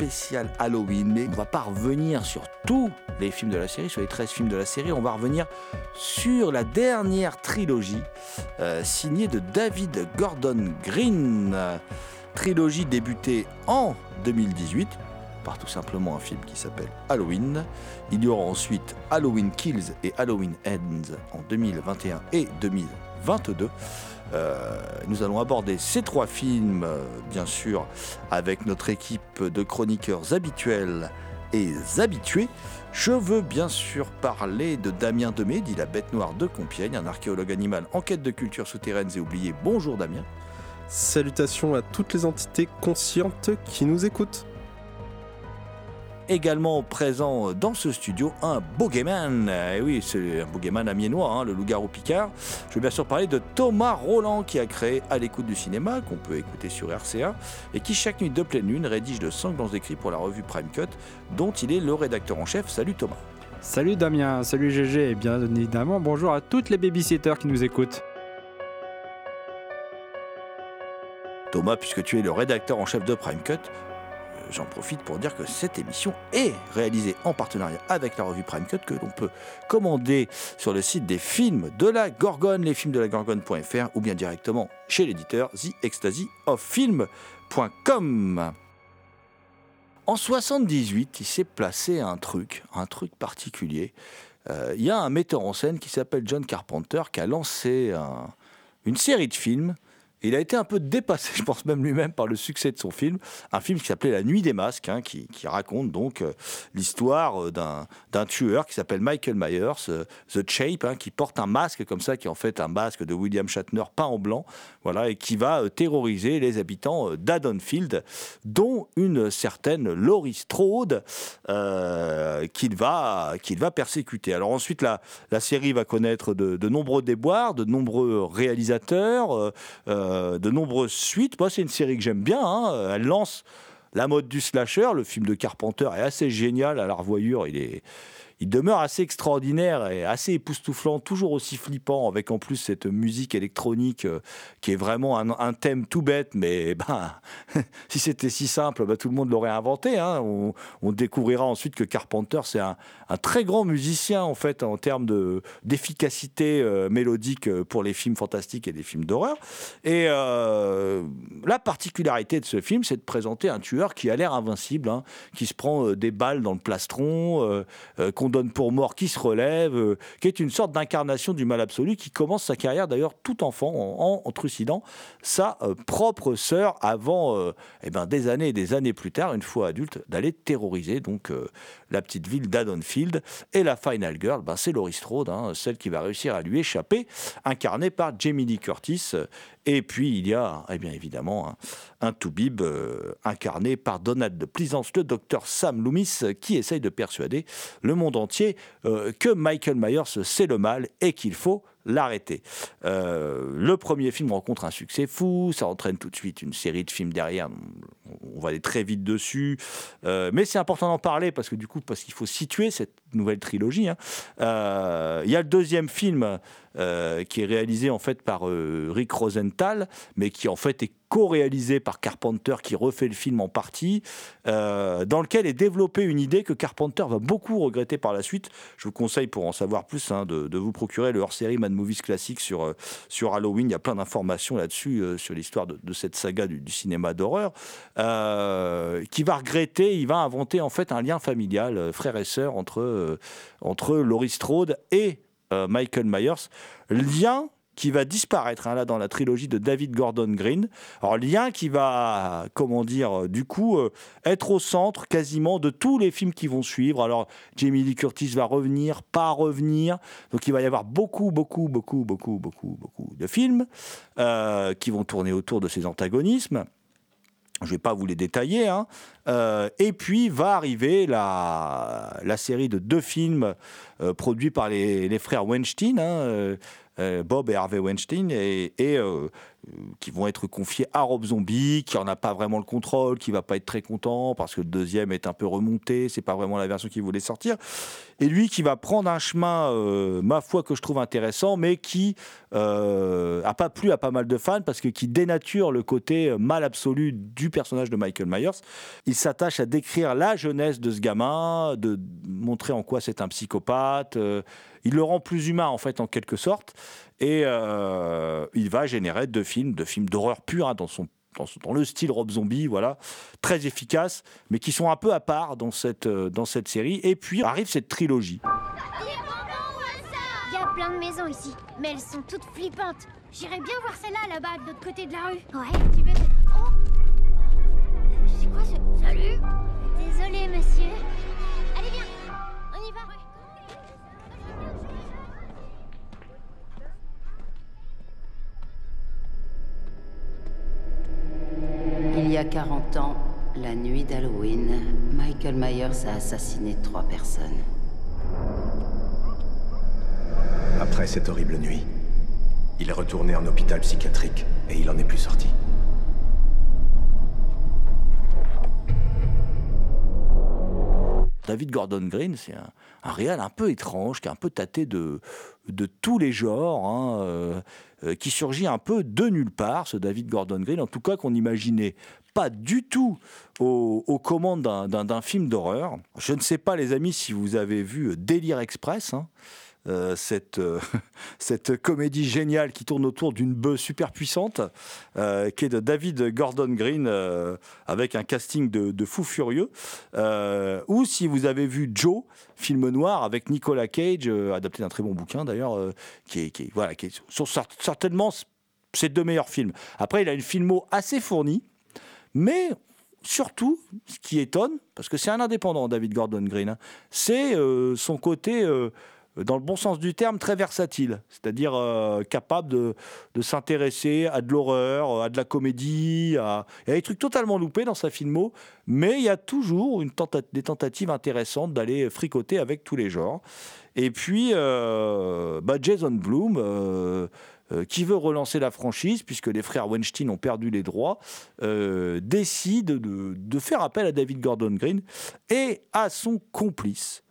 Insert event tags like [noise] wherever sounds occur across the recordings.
Une spéciale Halloween, mais on va pas revenir sur tous les films de la série, sur les 13 films de la série, on va revenir sur la dernière trilogie euh, signée de David Gordon Green. Trilogie débutée en 2018 par tout simplement un film qui s'appelle Halloween. Il y aura ensuite Halloween Kills et Halloween Ends en 2021 et 2022. Euh, nous allons aborder ces trois films, euh, bien sûr, avec notre équipe de chroniqueurs habituels et habitués. Je veux bien sûr parler de Damien Demé, dit la bête noire de Compiègne, un archéologue animal en quête de cultures souterraines et oubliées. Bonjour Damien. Salutations à toutes les entités conscientes qui nous écoutent. Également présent dans ce studio, un bogeyman. Et oui, c'est un bogeyman amiénois, hein, le loup-garou Picard. Je veux bien sûr parler de Thomas Roland qui a créé À l'écoute du cinéma, qu'on peut écouter sur RCA, et qui chaque nuit de pleine lune rédige de sanglants écrits pour la revue Prime Cut, dont il est le rédacteur en chef. Salut Thomas. Salut Damien, salut GG et bien évidemment bonjour à toutes les babysitters qui nous écoutent. Thomas, puisque tu es le rédacteur en chef de Prime Cut, j'en profite pour dire que cette émission est réalisée en partenariat avec la revue Prime Cut que l'on peut commander sur le site des films de la Gorgone, lesfilmsdelagorgone.fr ou bien directement chez l'éditeur The Ecstasy of Film.com. En 78, il s'est placé un truc, un truc particulier. Euh, Il y a un metteur en scène qui s'appelle John Carpenter qui a lancé un- une série de films il a été un peu dépassé, [laughs] je pense même lui-même, par le succès de son film. Un film qui s'appelait La Nuit des Masques, hein, qui, raconte donc euh, l'histoire euh, d'un tueur qui s'appelle Michael Myers, euh, The Shape, hein, qui porte un masque comme ça, qui est en fait un masque de William Shatner peint en blanc, voilà, et qui va terroriser les habitants d'Haddonfield, dont une certaine Laurie Strode, qu'il va, persécuter. Alors ensuite, la, série va connaître de, nombreux déboires, de nombreux réalisateurs, euh, de nombreuses suites. Moi, c'est une série que j'aime bien. hein. Elle lance la mode du slasher. Le film de Carpenter est assez génial à la revoyure. Il est. Il demeure assez extraordinaire et assez époustouflant, toujours aussi flippant, avec en plus cette musique électronique euh, qui est vraiment un, thème tout bête, mais ben, [laughs] si c'était si simple, ben, tout le monde l'aurait inventé. hein. On, découvrira ensuite que Carpenter, c'est un, très grand musicien en fait en termes de d'efficacité euh, mélodique euh, pour les films fantastiques et les films d'horreur. Et la particularité de ce film, c'est de présenter un tueur qui a l'air invincible, hein, qui se prend des balles dans le plastron, donne pour mort, qui se relève, euh, qui est une sorte d'incarnation du mal absolu, qui commence sa carrière d'ailleurs tout enfant en, en trucidant sa euh, propre sœur avant, euh, eh ben, des années et des années plus tard, une fois adulte, d'aller terroriser donc la petite ville d'Haddonfield. Et la final girl, ben, c'est Laurie Strode, hein, celle qui va réussir à lui échapper, incarnée par Jamie Lee Curtis. Et puis il y a, eh bien évidemment, un, un Toubib euh, incarné par Donald de Pleasance, le docteur Sam Loomis, qui essaye de persuader le monde entier euh, que Michael Myers c'est le mal et qu'il faut l'arrêter. Euh, le premier film rencontre un succès fou, ça entraîne tout de suite une série de films derrière. On va aller très vite dessus, euh, mais c'est important d'en parler parce que du coup, parce qu'il faut situer cette nouvelle trilogie. hein. Euh, Il y a le deuxième film euh, qui est réalisé en fait par euh, Rick Rosenthal, mais qui en fait est co-réalisé par Carpenter, qui refait le film en partie, euh, dans lequel est développée une idée que Carpenter va beaucoup regretter par la suite. Je vous conseille, pour en savoir plus, hein, de, vous procurer le hors-série Mad Movies classique sur, sur Halloween. Il y a plein d'informations là-dessus, sur l'histoire de, cette saga du, du cinéma d'horreur, qui va regretter, il va inventer en fait un lien familial, frère et sœur, entre, entre Laurie Strode et Michael Myers. Lien qui va disparaître hein, là dans la trilogie de David Gordon Green. Alors lien qui va, comment dire, euh, du coup euh, être au centre quasiment de tous les films qui vont suivre. Alors Jamie Lee Curtis va revenir, pas revenir. Donc il va y avoir beaucoup, beaucoup, beaucoup, beaucoup, beaucoup, beaucoup de films euh, qui vont tourner autour de ces antagonismes. Je ne vais pas vous les détailler. hein. Euh, et puis va arriver la, série de deux films euh, produits par les, frères Weinstein, hein, euh, Bob et Harvey Weinstein, et, qui vont être confiés à Rob Zombie, qui n'en a pas vraiment le contrôle, qui va pas être très content parce que le deuxième est un peu remonté, c'est pas vraiment la version qu'il voulait sortir. Et lui qui va prendre un chemin, euh, ma foi, que je trouve intéressant, mais qui euh, a pas plu à pas mal de fans parce que qui dénature le côté mal absolu du personnage de Michael Myers. Il s'attache à décrire la jeunesse de ce gamin, de montrer en quoi c'est un psychopathe. euh, il le rend plus humain en fait en quelque sorte et euh, il va générer deux films, deux films d'horreur pure hein, dans son dans, le style Rob Zombie, voilà, très efficaces, mais qui sont un peu à part dans cette, euh, dans cette série. Et puis arrive cette trilogie. Il y a plein de maisons ici, mais elles sont toutes flippantes. J'irais bien voir celle-là là-bas, de l'autre côté de la rue. Ouais, tu veux. Oh C'est quoi ce. Salut Désolé, monsieur. Y a 40 ans, la nuit d'Halloween, Michael Myers a assassiné trois personnes. Après cette horrible nuit, il est retourné en hôpital psychiatrique et il en est plus sorti. David Gordon Green, c'est un, un réal un peu étrange, qui est un peu tâté de, de tous les genres, hein, euh, euh, qui surgit un peu de nulle part, ce David Gordon Green, en tout cas qu'on n'imaginait pas du tout aux, commandes d'un- film d'horreur. Je ne sais pas, les amis, si vous avez vu Délire Express. hein, euh, cette, euh, [laughs] cette comédie géniale qui tourne autour d'une bœuf super puissante, euh, qui est de David Gordon Green, euh, avec un casting de, de fou furieux. Euh, ou si vous avez vu Joe, film noir avec Nicolas Cage, euh, adapté d'un très bon bouquin d'ailleurs, euh, qui, est, voilà, qui est- sont cer- certainement ses deux meilleurs films. Après, il a une filmo assez fournie, mais surtout, ce qui étonne, parce que c'est un indépendant, David Gordon Green, hein, c'est euh, son côté, euh, dans le bon sens du terme, très versatile. C'est-à-dire euh, capable de, s'intéresser à de l'horreur, à de la comédie, à... des trucs totalement loupés dans sa filmo, mais il y a toujours des tentatives intéressantes d'aller fricoter avec tous les genres. Et puis, bah, Jason Blum, euh, qui veut relancer la franchise, puisque les frères Weinstein ont perdu les droits, euh, décide de, de faire appel à David Gordon Green et à son complice,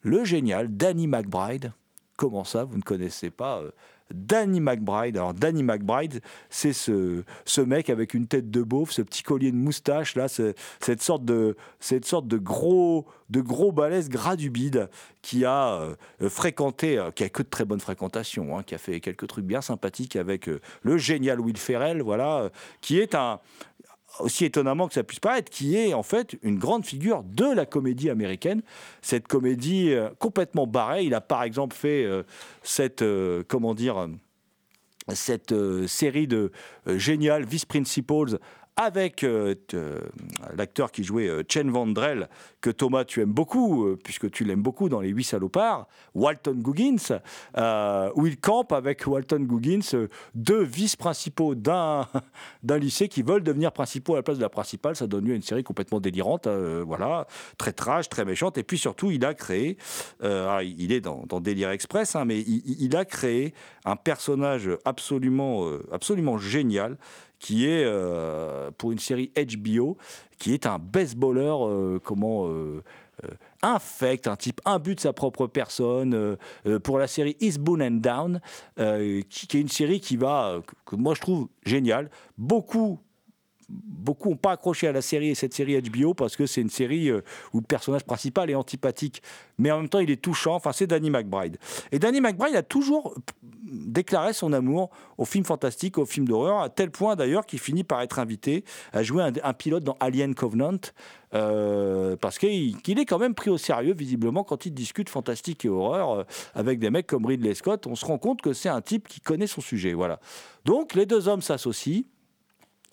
le génial Danny McBride. Comment ça, vous ne connaissez pas euh, Danny McBride. Alors Danny McBride, c'est ce, ce mec avec une tête de beauf, ce petit collier de moustache là, cette sorte de cette sorte de gros de gros balèze gras du bide qui a euh, fréquenté, euh, qui a que de très bonnes fréquentations, hein, qui a fait quelques trucs bien sympathiques avec euh, le génial Will Ferrell, voilà, qui est un aussi étonnamment que ça puisse paraître, qui est en fait une grande figure de la comédie américaine. Cette comédie euh, complètement barrée. Il a par exemple fait euh, cette, euh, comment dire, cette série de géniales Vice Principals avec euh, euh, l'acteur qui jouait euh, Chen Vandrel, que Thomas tu aimes beaucoup, puisque tu l'aimes beaucoup dans Les Huit Salopards, Walton Goggins, où il campe avec Walton Goggins, deux vice-principaux [laughs] d'un lycée qui veulent devenir principaux à la place de la principale. Ça donne lieu à une série complètement délirante, euh, voilà, très trash, très méchante. Et puis surtout, il a créé, il est dans, dans Délire Express, hein, mais il, il- a créé un personnage absolument, absolument génial qui est euh, pour une série HBO, qui est un baseballeur, euh, comment euh, infect, un type imbu de sa propre personne, pour la série Eastbound and Down, qui, est une série qui va, que, que moi je trouve géniale. Beaucoup beaucoup n'ont pas accroché à la série et cette série HBO parce que c'est une série euh, où le personnage principal est antipathique, mais en même temps il est touchant. Enfin, c'est Danny McBride. Et Danny McBride a toujours déclaré son amour aux films fantastiques, aux films d'horreur, à tel point d'ailleurs qu'il finit par être invité à jouer un, pilote dans Alien Covenant, euh, parce qu'il qu'il est quand même pris au sérieux visiblement quand il discute fantastique et horreur euh, avec des mecs comme Ridley Scott. On se rend compte que c'est un type qui connaît son sujet. Voilà. Donc les deux hommes s'associent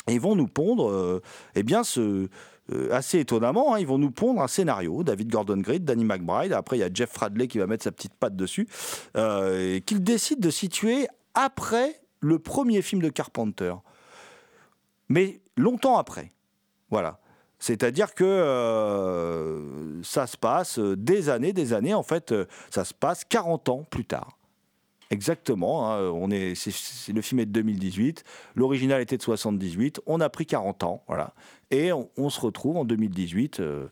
et ils vont nous pondre, euh, eh bien, euh, assez étonnamment, hein, ils vont nous pondre un scénario. David Gordon Green, Danny McBride, après il y a Jeff Fradley qui va mettre sa petite patte dessus, euh, qu'ils décident de situer après le premier film de Carpenter, mais longtemps après. Voilà. C'est-à-dire que ça se passe des années, des années, en fait, ça se passe 40 ans plus tard. Exactement, hein, on est, c'est- le film est de 2018, l'original était de 78, on a pris 40 ans, voilà, et on, se retrouve en 2018 euh,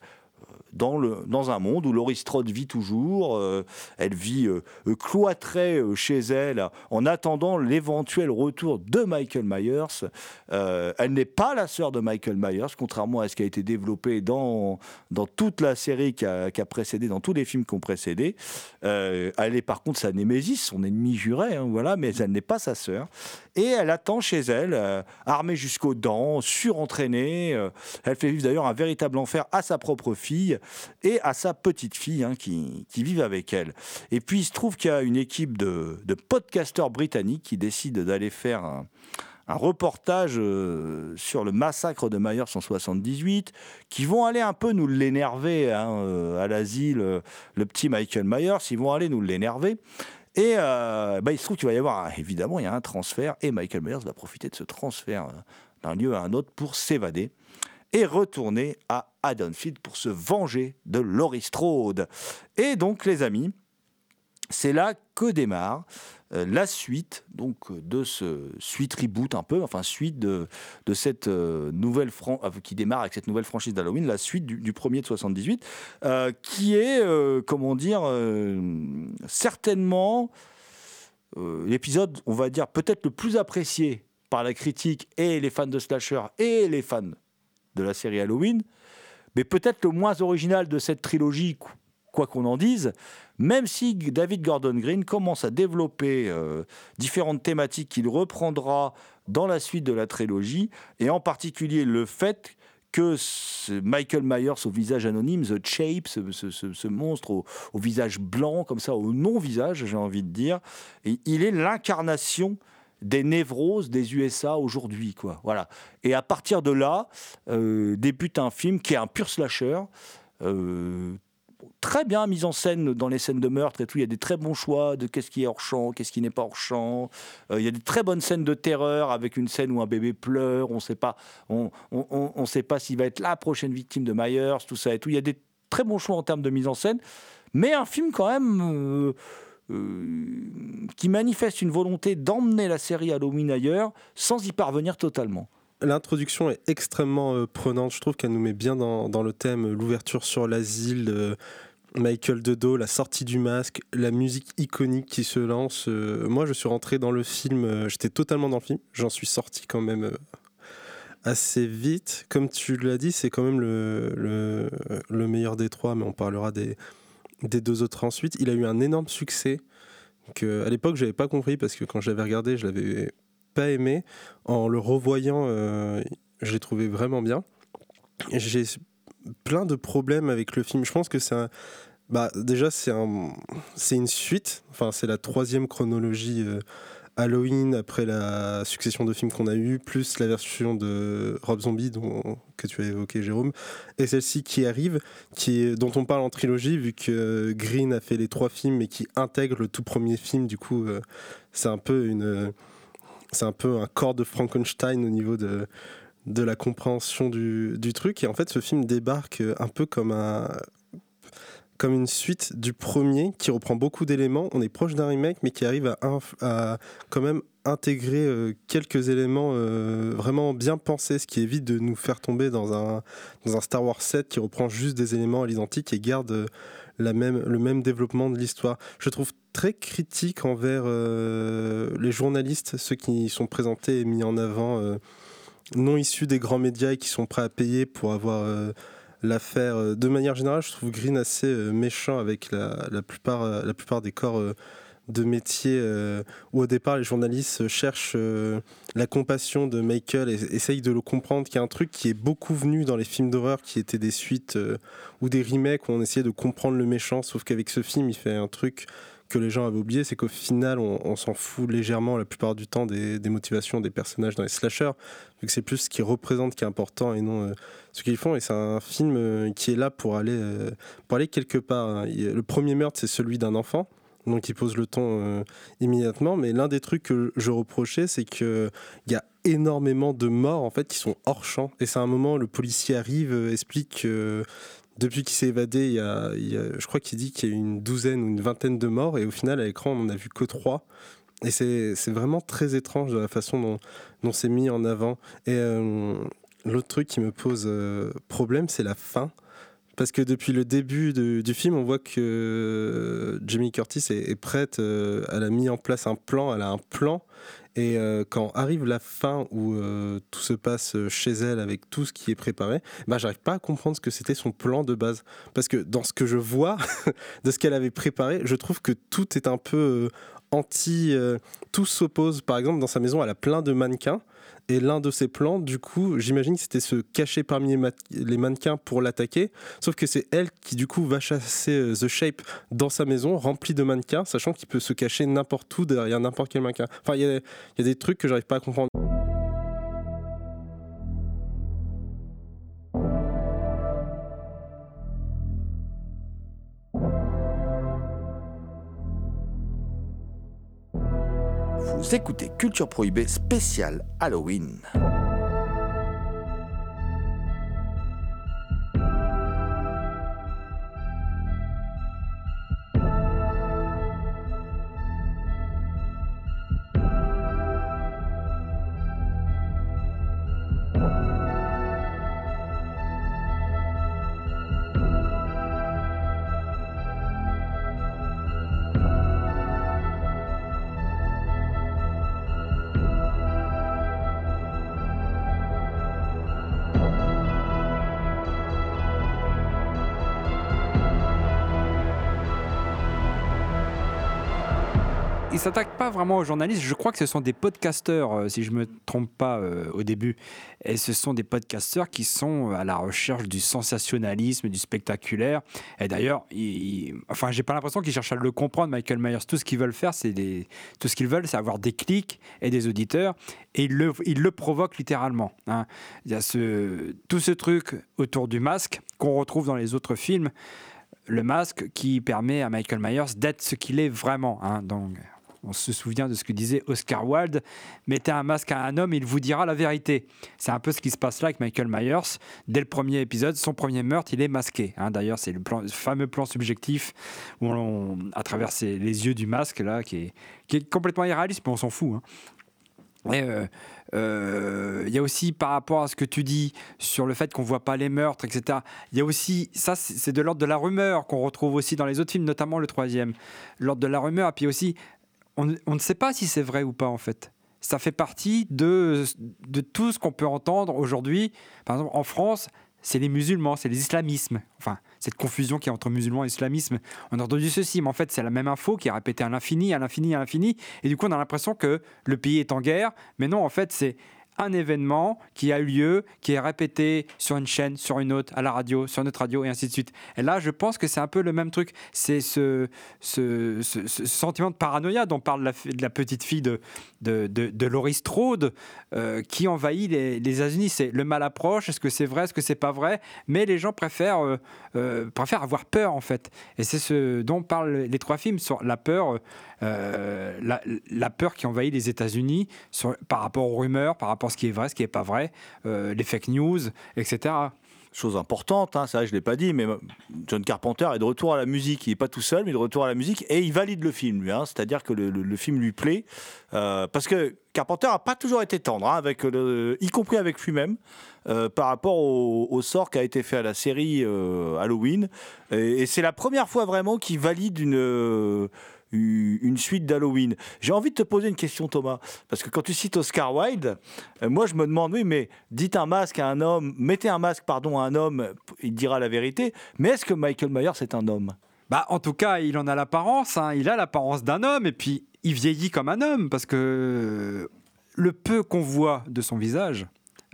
dans, le, dans un monde où Laurie Strode vit toujours, euh, elle vit euh, cloîtrée euh, chez elle en attendant l'éventuel retour de Michael Myers. Elle n'est pas la sœur de Michael Myers, contrairement à ce qui a été développé dans, dans toute la série qui a, précédé, dans tous les films qui ont précédé. Elle est par contre sa némésis, son ennemi juré, hein, voilà, mais elle n'est pas sa sœur. Et elle attend chez elle, armée jusqu'aux dents, surentraînée. elle fait vivre d'ailleurs un véritable enfer à sa propre fille et à sa petite fille hein, qui, qui vivent avec elle. Et puis il se trouve qu'il y a une équipe de, de podcasteurs britanniques qui décident d'aller faire un, reportage euh, sur le massacre de Myers en 78, qui vont aller un peu nous l'énerver hein, euh, à l'asile, euh, le petit Michael Myers, ils vont aller nous l'énerver. Et bah, il se trouve qu'il va y avoir, évidemment, il y a un transfert, et Michael Myers va profiter de ce transfert d'un lieu à un autre pour s'évader et retourner à Haddonfield pour se venger de Laurie Strode. Et donc, les amis, c'est là que démarre euh, la suite donc de ce suite reboot un peu, enfin suite de, de cette euh, nouvelle fran- euh, qui démarre avec cette nouvelle franchise d'Halloween, la suite du, du premier de 78, euh, qui est comment dire certainement l'épisode, on va dire peut-être le plus apprécié par la critique et les fans de slasher et les fans de la série Halloween, mais peut-être le moins original de cette trilogie, qu- quoi qu'on en dise, même si David Gordon Green commence à développer euh, différentes thématiques qu'il reprendra dans la suite de la trilogie, et en particulier le fait que Michael Myers au visage anonyme, The Shape, ce, monstre au, au visage blanc, comme ça, au non-visage, j'ai envie de dire, et il est l'incarnation des névroses des USA aujourd'hui, quoi. Voilà. Et à partir de là, euh, débute un film qui est un pur slasher, euh, très bien mis en scène dans les scènes de meurtre et tout. Il y a des très bons choix de qu'est-ce qui est hors champ, qu'est-ce qui n'est pas hors champ. Euh, il y a des très bonnes scènes de terreur avec une scène où un bébé pleure. On sait pas, on, on, sait pas s'il va être la prochaine victime de Myers, tout ça et tout. Il y a des très bons choix en termes de mise en scène, mais un film quand même. Qui manifeste une volonté d'emmener la série Halloween ailleurs sans y parvenir totalement. L'introduction est extrêmement euh, prenante. Je trouve qu'elle nous met bien dans, le thème. euh, L'ouverture sur l'asile, euh, Michael Dedo, la sortie du masque, la musique iconique qui se lance. euh, moi, je suis rentré dans le film. euh, J'étais totalement dans le film. J'en suis sorti quand même euh, assez vite. Comme tu l'as dit, c'est quand même le meilleur des trois, mais on parlera des, des deux autres ensuite. Il a eu un énorme succès que à l'époque j'avais pas compris parce que quand j'avais regardé, je l'avais pas aimé. En le revoyant, euh, je l'ai trouvé vraiment bien. J'ai plein de problèmes avec le film. Je pense que c'est un. Bah, déjà, c'est un, une suite. Enfin, c'est la troisième chronologie euh, Halloween, après la succession de films qu'on a eu, plus la version de Rob Zombie dont, que tu as évoqué, Jérôme, et celle-ci qui arrive, qui est, dont on parle en trilogie, vu que Green a fait les trois films et qui intègre le tout premier film. Du coup, euh, c'est un peu une, c'est un peu un corps de Frankenstein au niveau de de la compréhension du, du truc. Et en fait, ce film débarque un peu comme un comme une suite du premier qui reprend beaucoup d'éléments. On est proche d'un remake, mais qui arrive à, quand même intégrer euh, quelques éléments euh, vraiment bien pensés, ce qui évite de nous faire tomber dans un, Star Wars 7 qui reprend juste des éléments à l'identique et garde euh, le même développement de l'histoire. Je trouve très critique envers les journalistes, ceux qui sont présentés et mis en avant, non issus des grands médias et qui sont prêts à payer pour avoir l'affaire. Euh, de manière générale, je trouve Green assez euh, méchant avec la, la plupart, euh, la plupart des corps de métier où au départ les journalistes cherchent la compassion de Michael et essayent de le comprendre, qu'il y a un truc qui est beaucoup venu dans les films d'horreur qui étaient des suites ou des remakes où on essayait de comprendre le méchant, sauf qu'avec ce film il fait un truc que les gens avaient oublié, c'est qu'au final, on, s'en fout légèrement la plupart du temps des, motivations des personnages dans les slashers, vu que c'est plus ce qu'ils représentent qui est important et non euh, ce qu'ils font. Et c'est un film euh, qui est là pour aller, euh, quelque part. Hein. le premier meurtre, c'est celui d'un enfant. Donc il pose le ton immédiatement, mais l'un des trucs que je reprochais, c'est qu'il y a énormément de morts en fait qui sont hors champ. Et c'est un moment, le policier arrive, explique depuis qu'il s'est évadé, il y, a, je crois qu'il dit qu'il y a une douzaine ou une vingtaine de morts, et au final, à l'écran, on n'en a vu que trois. Et c'est vraiment très étrange de la façon dont, c'est mis en avant. Et euh, l'autre truc qui me pose euh, problème, c'est la fin. Parce que depuis le début du film, on voit que euh, Jamie Curtis est prête, elle a mis en place un plan, elle a un plan, et euh, quand arrive la fin où euh, tout se passe chez elle avec tout ce qui est préparé, bah, j'arrive pas à comprendre ce que c'était son plan de base. Parce que dans ce que je vois [laughs] de ce qu'elle avait préparé, je trouve que tout est un peu euh, anti. tout s'oppose. Par exemple, dans sa maison, elle a plein de mannequins. Et l'un de ses plans, du coup, j'imagine que c'était se cacher parmi les, mannequins pour l'attaquer. Sauf que c'est elle qui, du coup, va chasser euh, The Shape dans sa maison, remplie de mannequins, sachant qu'il peut se cacher n'importe où derrière n'importe quel mannequin. Enfin, il y, y a, des trucs que j'arrive pas à comprendre. Vous écoutez Culture Prohibée spéciale Halloween. Il s'attaque pas vraiment aux journalistes. Je crois que ce sont des podcasteurs, euh, si je me trompe pas euh, au début. Et ce sont des podcasteurs qui sont à la recherche du sensationnalisme, du spectaculaire. Et d'ailleurs, enfin, j'ai pas l'impression qu'ils cherchent à le comprendre, Michael Myers. Tout ce qu'ils veulent faire, c'est tout ce qu'ils veulent, c'est avoir des clics et des auditeurs. Et ils le, provoquent littéralement. Hein. Il y a tout ce truc autour du masque qu'on retrouve dans les autres films le masque qui permet à Michael Myers d'être ce qu'il est vraiment. Hein. Donc, on se souvient de ce que disait Oscar Wilde mettez un masque à un homme, il vous dira la vérité. C'est un peu ce qui se passe là avec Michael Myers. Dès le premier épisode, son premier meurtre, il est masqué. Hein. D'ailleurs, c'est le, fameux plan subjectif où on, à travers les yeux du masque là, qui est, complètement irréaliste, mais on s'en fout. Hein. Euh, euh, il y a aussi par rapport à ce que tu dis sur le fait qu'on voit pas les meurtres, etc. Il y a aussi ça, c'est de l'ordre de la rumeur qu'on retrouve aussi dans les autres films, notamment le troisième. L'ordre de la rumeur, et puis aussi on, ne sait pas si c'est vrai ou pas en fait. Ça fait partie de, de tout ce qu'on peut entendre aujourd'hui. Par exemple, en France, c'est les musulmans, c'est les islamismes. Enfin, cette confusion qui est entre musulmans et islamisme. On a entendu ceci, mais en fait, c'est la même info qui est répétée à l'infini, à l'infini, à l'infini. Et du coup, on a l'impression que le pays est en guerre. Mais non, en fait, c'est un événement qui a eu lieu, qui est répété sur une chaîne, sur une autre, à la radio, sur notre radio, et ainsi de suite. Et là, je pense que c'est un peu le même truc. C'est ce, sentiment de paranoïa dont parle la, petite fille de, de, de, Laurie Strode euh, qui envahit les, les États-Unis. C'est le mal approche. Est-ce que c'est vrai Est-ce que c'est pas vrai? Mais les gens préfèrent, euh, euh, préfèrent avoir peur, en fait. Et c'est ce dont parlent les trois films sur la peur, la, la peur qui envahit les États-Unis par rapport aux rumeurs, par rapport ce qui est vrai, ce qui n'est pas vrai, euh, les fake news, etc. Chose importante, hein, ça je ne l'ai pas dit, mais John Carpenter est de retour à la musique. Il n'est pas tout seul, mais de retour à la musique et il valide le film, lui. hein. C'est-à-dire que le, film lui plaît. euh, parce que Carpenter n'a pas toujours été tendre, hein, y compris avec lui-même, euh, par rapport au, sort qui a été fait à la série Halloween. Et c'est la première fois vraiment qu'il valide une. Euh, une suite d'Halloween. J'ai envie de te poser une question, Thomas, parce que quand tu cites Oscar Wilde, euh, moi je me demande, oui, mais dites un masque à un homme, mettez un masque, pardon, à un homme, il dira la vérité, mais est-ce que Michael Myers est un homme? Bah, en tout cas, il en a l'apparence. hein. Il a l'apparence d'un homme et puis il vieillit comme un homme parce que le peu qu'on voit de son visage,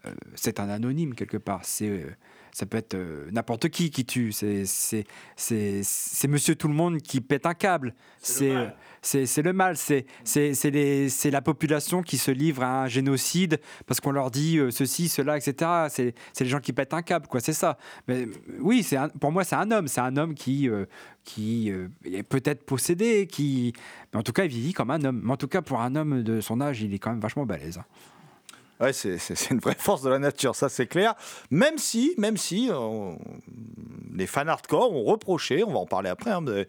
euh, c'est un anonyme quelque part. C'est euh, ça peut être euh, n'importe qui qui tue. C'est c'est c'est c'est Monsieur Tout le Monde qui pète un câble. C'est c'est c'est le mal. C'est c'est c'est les c'est la population qui se livre à un génocide parce qu'on leur dit euh, ceci cela etc. C'est c'est les gens qui pètent un câble quoi. C'est ça. Mais oui, c'est pour moi c'est un homme. C'est un homme qui euh, qui est peut-être possédé, qui mais en tout cas il vieillit comme un homme. Mais en tout cas pour un homme de son âge, il est quand même vachement balèze. hein. Ouais, c'est une vraie force de la nature, ça c'est clair. Même si, même si on- les fans hardcore ont reproché, on va en parler après, hein, euh,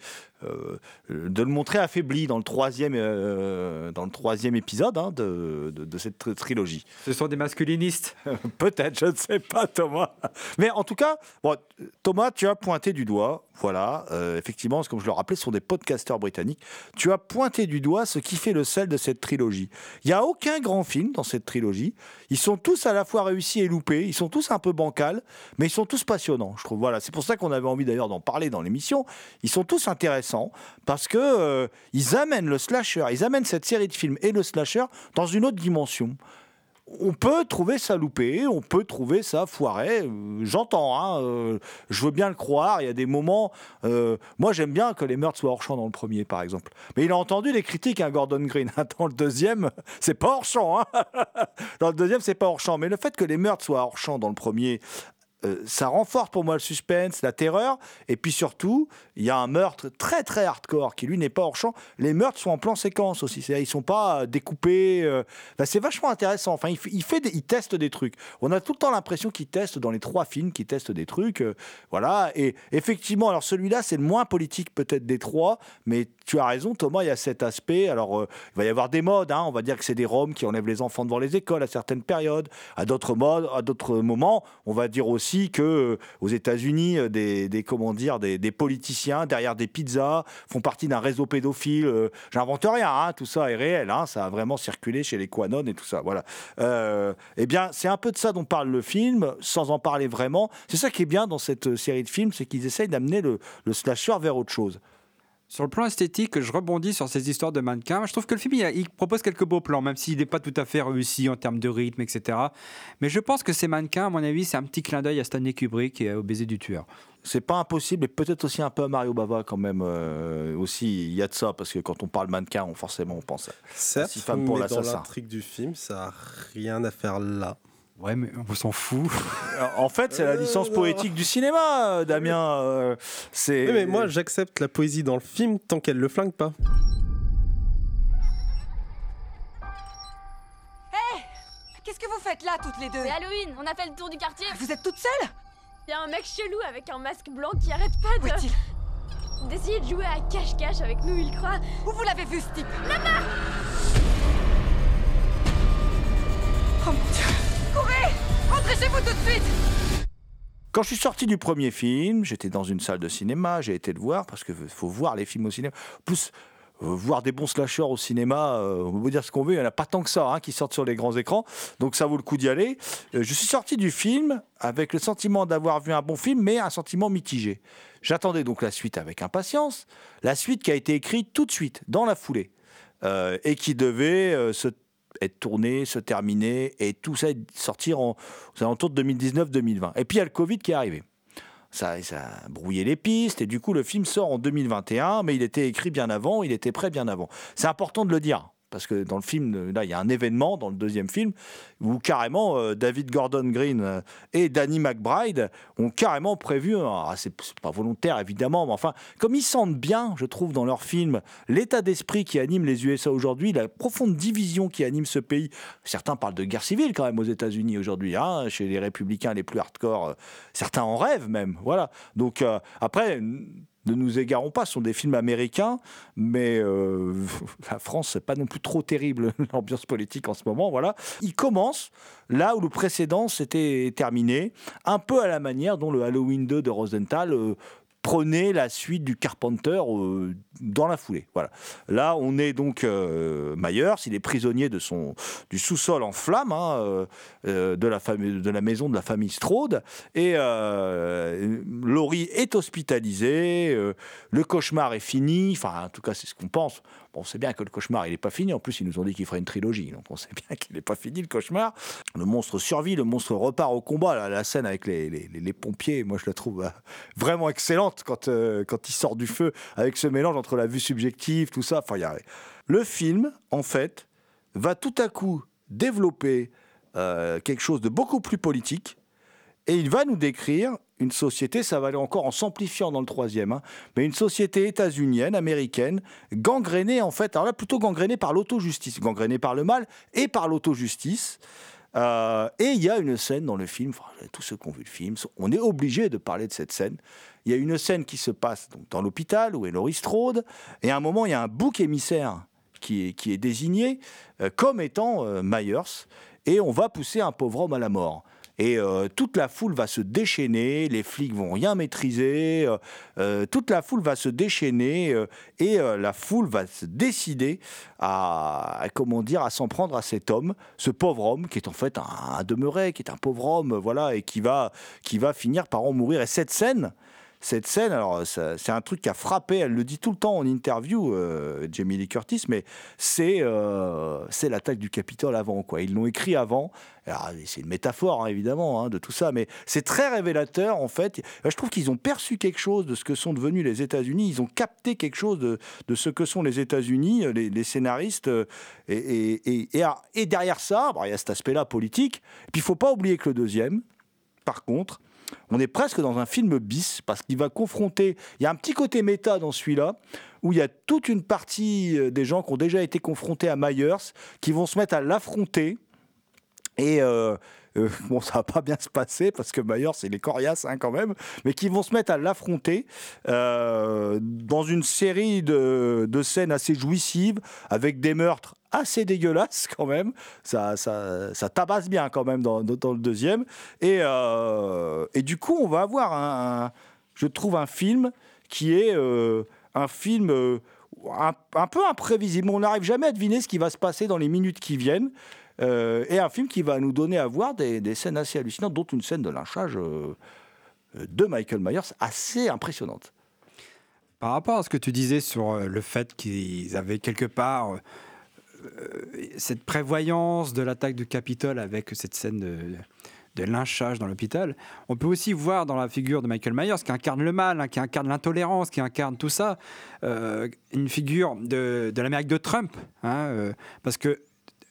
de le montrer affaibli dans le troisième, euh, dans le troisième épisode hein, de, de- de cette tri- trilogie. Ce sont des masculinistes. [laughs] Peut-être, je ne sais pas, Thomas. Mais en tout cas, bon, Thomas, tu as pointé du doigt, voilà, euh, effectivement, comme je le rappelais, ce sont des podcasteurs britanniques. Tu as pointé du doigt ce qui fait le sel de cette trilogie. Il n'y a aucun grand film dans cette trilogie. Ils sont tous à la fois réussis et loupés. Ils sont tous un peu bancals, mais ils sont tous passionnants, je trouve. Voilà, c'est pour ça qu'on avait envie d'ailleurs d'en parler dans l'émission. Ils sont tous intéressants parce que euh, ils amènent le slasher, ils amènent cette série de films et le slasher dans une autre dimension on peut trouver ça loupé, on peut trouver ça foiré. euh, J'entends, hein, euh, je veux bien le croire. Il y a des moments. moi, j'aime bien que les meurtres soient hors champ dans le premier, par exemple. Mais il a entendu les critiques, à Gordon Green. Dans le deuxième, [laughs] c'est pas hors champ. hein. [laughs] dans le deuxième, c'est pas hors champ. Mais le fait que les meurtres soient hors champ dans le premier. Euh, ça renforce pour moi le suspense, la terreur, et puis surtout, il y a un meurtre très très hardcore qui lui n'est pas hors champ. Les meurtres sont en plan séquence aussi, ils sont pas euh, découpés. euh, c'est vachement intéressant. Enfin, il, fait- il teste des trucs. On a tout le temps l'impression qu'il teste dans les trois films, qu'il teste des trucs, voilà. Et effectivement, alors celui-là, c'est le moins politique peut-être des trois, mais tu as raison, Thomas. Il y a cet aspect. Alors, il va y avoir des modes. hein. on va dire que c'est des Roms qui enlèvent les enfants devant les écoles à certaines périodes. À d'autres modes, à d'autres moments, on va dire aussi que euh, aux États-Unis, euh, des, comment dire, des, politiciens derrière des pizzas font partie d'un réseau pédophile. euh, J'invente rien. hein, tout ça est réel. hein, ça a vraiment circulé chez les Quanon et tout ça. Voilà. Eh bien, c'est un peu de ça dont parle le film, sans en parler vraiment. C'est ça qui est bien dans cette série de films, c'est qu'ils essayent d'amener le slasher vers autre chose. Sur le plan esthétique, je rebondis sur ces histoires de mannequins. Je trouve que le film, il, propose quelques beaux plans, même s'il n'est pas tout à fait réussi en termes de rythme, etc. Mais je pense que ces mannequins, à mon avis, c'est un petit clin d'œil à Stanley Kubrick et au baiser du tueur. C'est pas impossible, et peut-être aussi un peu à Mario Bava quand même. euh, aussi, il y a de ça, parce que quand on parle mannequin, on, forcément, on pense à Certes, six femmes pour mais dans l'assassin. l'intrigue du film, ça n'a rien à faire là. Ouais, mais on s'en fout. En fait, c'est la licence Euh, poétique du cinéma, euh, Damien. euh, c'est. Oui, mais moi, j'accepte la poésie dans le film tant qu'elle le flingue pas. Qu'est-ce que vous faites là, toutes les deux C'est Halloween, on a fait le tour du quartier. Vous êtes toutes seules? Il y a un mec chelou avec un masque blanc qui arrête pas Où de. est-il? D'essayer de jouer à cache-cache avec nous, il croit. Où vous l'avez vu, ce type? Rentrez chez vous tout de suite Quand je suis sorti du premier film, j'étais dans une salle de cinéma, j'ai été le voir parce qu'il faut voir les films au cinéma. Plus euh, voir des bons slashers au cinéma, euh, on peut dire ce qu'on veut, il n'y en a pas tant que ça hein, qui sortent sur les grands écrans, donc ça vaut le coup d'y aller. Euh, je suis sorti du film avec le sentiment d'avoir vu un bon film, mais un sentiment mitigé. J'attendais donc la suite avec impatience, la suite qui a été écrite tout de suite, dans la foulée, et qui devait se être tourné, se terminer, et tout ça sortir en, aux alentours de 2019-2020. Et puis il y a le Covid qui est arrivé. Ça, ça a brouillé les pistes, et du coup le film sort en 2021, mais il était écrit bien avant, il était prêt bien avant. C'est important de le dire parce que dans le film, là, il y a un événement dans le deuxième film où carrément euh, David Gordon Green euh, et Danny McBride ont carrément prévu, ah, c'est pas volontaire évidemment, mais enfin, comme ils sentent bien, je trouve, dans leur film, l'état d'esprit qui anime les USA aujourd'hui, la profonde division qui anime ce pays. Certains parlent de guerre civile quand même aux États-Unis aujourd'hui, hein, chez les républicains les plus hardcore, euh, certains en rêvent même, voilà. Donc après ne nous égarons pas, ce sont des films américains, mais euh, [laughs] la France, c'est pas non plus trop terrible [laughs] l'ambiance politique en ce moment. Voilà. Il commence là où le précédent s'était terminé, un peu à la manière dont le Halloween 2 de Rosenthal euh, prenait la suite du Carpenter euh, dans la foulée. Voilà. Là, on est donc euh, Myers, il est prisonnier du sous-sol en flammes hein, euh, euh, de la famille, de la maison de la famille Strode, et Laurie est hospitalisée. le cauchemar est fini. Enfin, en tout cas, c'est ce qu'on pense. On sait bien que le cauchemar, il n'est pas fini. En plus, ils nous ont dit qu'il ferait une trilogie. Donc, on sait bien [laughs] qu'il n'est pas fini, le cauchemar. Le monstre survit, le monstre repart au combat. La, scène avec les, pompiers, moi, je la trouve [laughs] vraiment excellente quand, quand il sort du feu avec ce mélange entre la vue subjective, tout ça. Enfin. Le film, en fait, va tout à coup développer euh, quelque chose de beaucoup plus politique. Et il va nous décrire une société, ça va aller encore en s'amplifiant dans le troisième, hein, mais une société états-unienne, américaine, gangrénée en fait, alors là plutôt gangrénée par l'auto-justice, gangrénée par le mal et par l'auto-justice. Euh, et il y a une scène dans le film, tous ceux qui ont vu le film, on est obligé de parler de cette scène. Il y a une scène qui se passe dans l'hôpital où est Laurie Strode, et à un moment, il y a un bouc émissaire qui est, qui est désigné euh, comme étant euh, Myers, et on va pousser un pauvre homme à la mort. Et euh, toute la foule va se déchaîner, les flics vont rien maîtriser, euh, euh, toute la foule va se déchaîner et la foule va se décider à, comment dire, à s'en prendre à cet homme, ce pauvre homme qui est en fait un, demeuré, qui est un pauvre homme, voilà, et qui va, qui va finir par en mourir. Et cette scène, cette scène, alors c'est un truc qui a frappé, elle le dit tout le temps en interview, euh, Jamie Lee Curtis, mais c'est euh, c'est l'attaque du Capitole avant. quoi. Ils l'ont écrit avant. C'est une métaphore, hein, évidemment, hein, de tout ça, mais c'est très révélateur, en fait. Je trouve qu'ils ont perçu quelque chose de ce que sont devenus les États-Unis. Ils ont capté quelque chose de, de ce que sont les États-Unis, les, scénaristes. Euh, et, et, et, et, derrière ça, il y a cet aspect-là politique. Puis, il faut pas oublier que le deuxième, par contre, on est presque dans un film bis parce qu'il va confronter. Il y a un petit côté méta dans celui-là où il y a toute une partie euh, des gens qui ont déjà été confrontés à Myers qui vont se mettre à l'affronter. Et euh, euh, [laughs] bon, ça va pas bien se passer parce que Myers, c'est les coriaces hein, quand même, mais qui vont se mettre à l'affronter dans une série de, de, scènes assez jouissives avec des meurtres assez dégueulasse [laughs] quand même. Ça, ça, ça tabasse bien quand même dans, dans, le deuxième. Et, euh, et, du coup, on va avoir, un, je trouve, un film qui est euh, un film euh, un, peu imprévisible. On n'arrive jamais à deviner ce qui va se passer dans les minutes qui viennent. Et un film qui va nous donner à voir des, scènes assez hallucinantes, dont une scène de lynchage de Michael Myers assez impressionnante. Par rapport à ce que tu disais sur le fait qu'ils avaient quelque part euh, cette prévoyance de l'attaque du Capitole avec cette scène de, lynchage dans l'hôpital, on peut aussi voir dans la figure de Michael Myers, qui incarne le mal, hein, qui incarne l'intolérance, qui incarne tout ça, euh, une figure de, l'Amérique de Trump. Hein, euh, parce que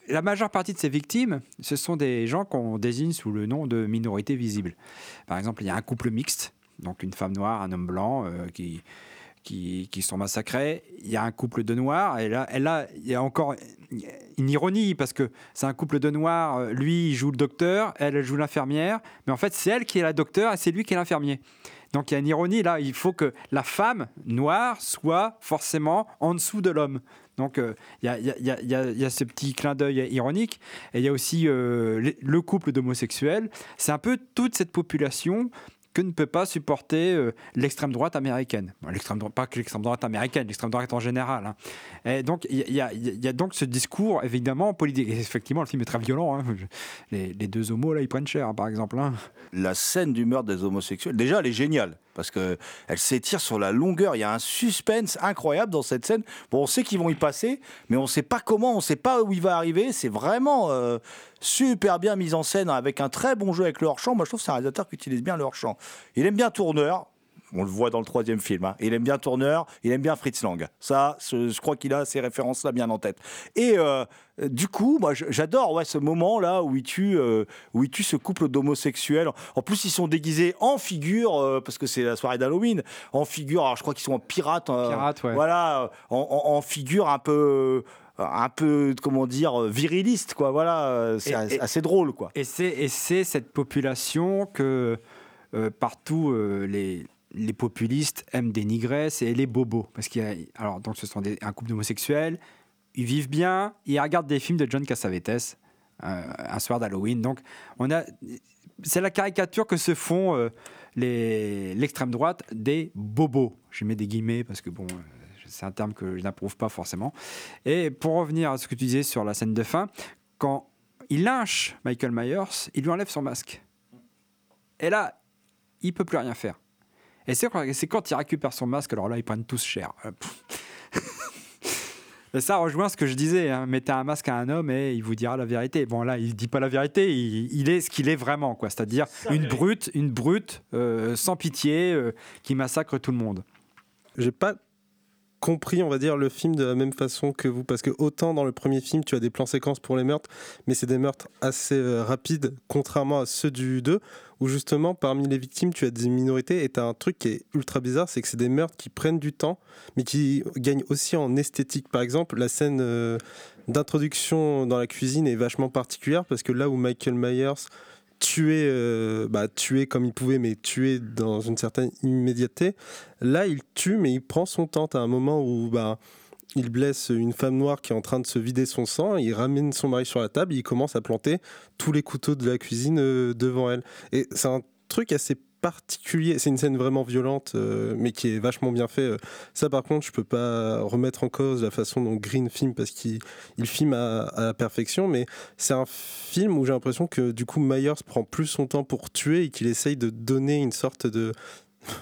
la majeure partie de ces victimes, ce sont des gens qu'on désigne sous le nom de minorités visibles. Par exemple, il y a un couple mixte, donc une femme noire, un homme blanc, qui qui, sont massacrés. Il y a un couple de noirs, et là, là il y a encore une ironie, parce que c'est un couple de noirs, euh, lui, il joue le docteur, elle, elle joue l'infirmière, mais en fait, c'est elle qui est la docteur et c'est lui qui est l'infirmier. Donc il y a une ironie là, il faut que la femme noire soit forcément en dessous de l'homme. Donc il y, a, ce petit clin d'œil ironique. Et il y a aussi euh, le couple d'homosexuels. C'est un peu toute cette population que ne peut pas supporter euh, l'extrême droite américaine. l'extrême pas que l'extrême droite américaine, l'extrême droite en général. Hein. Et donc il y, a donc ce discours évidemment politique. Et effectivement, le film est très violent. Hein. Les, deux homos là, ils prennent cher, hein, par exemple. La scène du meurtre des homosexuels, déjà, elle est géniale. Parce que elle s'étire sur la longueur. Il y a un suspense incroyable dans cette scène. Bon, on sait qu'ils vont y passer, mais on ne sait pas comment, on ne sait pas où il va arriver. C'est vraiment euh, super bien mis en scène avec un très bon jeu avec le hors-champ. Moi, je trouve que c'est un réalisateur qui utilise bien le hors-champ. Il aime bien Tourneur. On le voit dans le troisième film. hein. Il aime bien Tourneur, il aime bien Fritz Lang. Ça, je, je crois qu'il a ces références-là bien en tête. Et euh, du coup, moi, j'adore ouais, ce moment-là où il tue, euh, où il tue ce couple d'homosexuels. En plus, ils sont déguisés en figure, euh, parce que c'est la soirée d'Halloween, en figure. Alors, je crois qu'ils sont en pirates. euh, Pirates, ouais. Voilà, en, en- en figure un peu, un peu, comment dire, viriliste, quoi. Voilà, c'est Et- assez, et- drôle, quoi. Et c'est, et c'est cette population que euh, partout euh, les, les populistes aiment dénigrer, c'est les bobos. Parce qu'il donc ce sont des, un couple d'homosexuels, ils vivent bien, ils regardent des films de John Cassavetes euh, un soir d'Halloween. Donc, on a, c'est la caricature que se font euh, les, l'extrême droite des bobos. Je mets des guillemets parce que bon. euh, C'est un terme que je n'approuve pas forcément. Et pour revenir à ce que tu disais sur la scène de fin, quand il lynche Michael Myers, il lui enlève son masque. Et là, il peut plus rien faire. Et c'est quand, c'est quand il récupère son masque, alors là, ils prennent tous cher. Euh. [laughs] Et ça rejoint ce que je disais, hein, mettez un masque à un homme et il vous dira la vérité. Bon là, il dit pas la vérité, il, il est ce qu'il est vraiment, quoi. C'est-à-dire une brute, une brute euh, sans pitié euh, qui massacre tout le monde. J'ai pas compris, on va dire, le film de la même façon que vous, parce que autant dans le premier film, tu as des plans séquences pour les meurtres, mais c'est des meurtres assez euh, rapides, contrairement à ceux du 2, où justement, parmi les victimes, tu as des minorités, et tu as un truc qui est ultra bizarre, c'est que c'est des meurtres qui prennent du temps, mais qui gagnent aussi en esthétique. Par exemple, la scène euh, d'introduction dans la cuisine est vachement particulière, parce que là où Michael Myers tuait, euh, bah, comme il pouvait, mais tuait dans une certaine immédiateté. Là, il tue, mais il prend son temps. À un moment où bah, il blesse une femme noire qui est en train de se vider son sang, il ramène son mari sur la table, il commence à planter tous les couteaux de la cuisine euh, devant elle. Et c'est un truc assez particulier. C'est une scène vraiment violente, euh, mais qui est vachement bien fait. Euh, Ça, par contre, je peux pas remettre en cause la façon dont Green filme parce qu'il il filme à, à la perfection. Mais c'est un film où j'ai l'impression que du coup Myers prend plus son temps pour tuer et qu'il essaye de donner une sorte de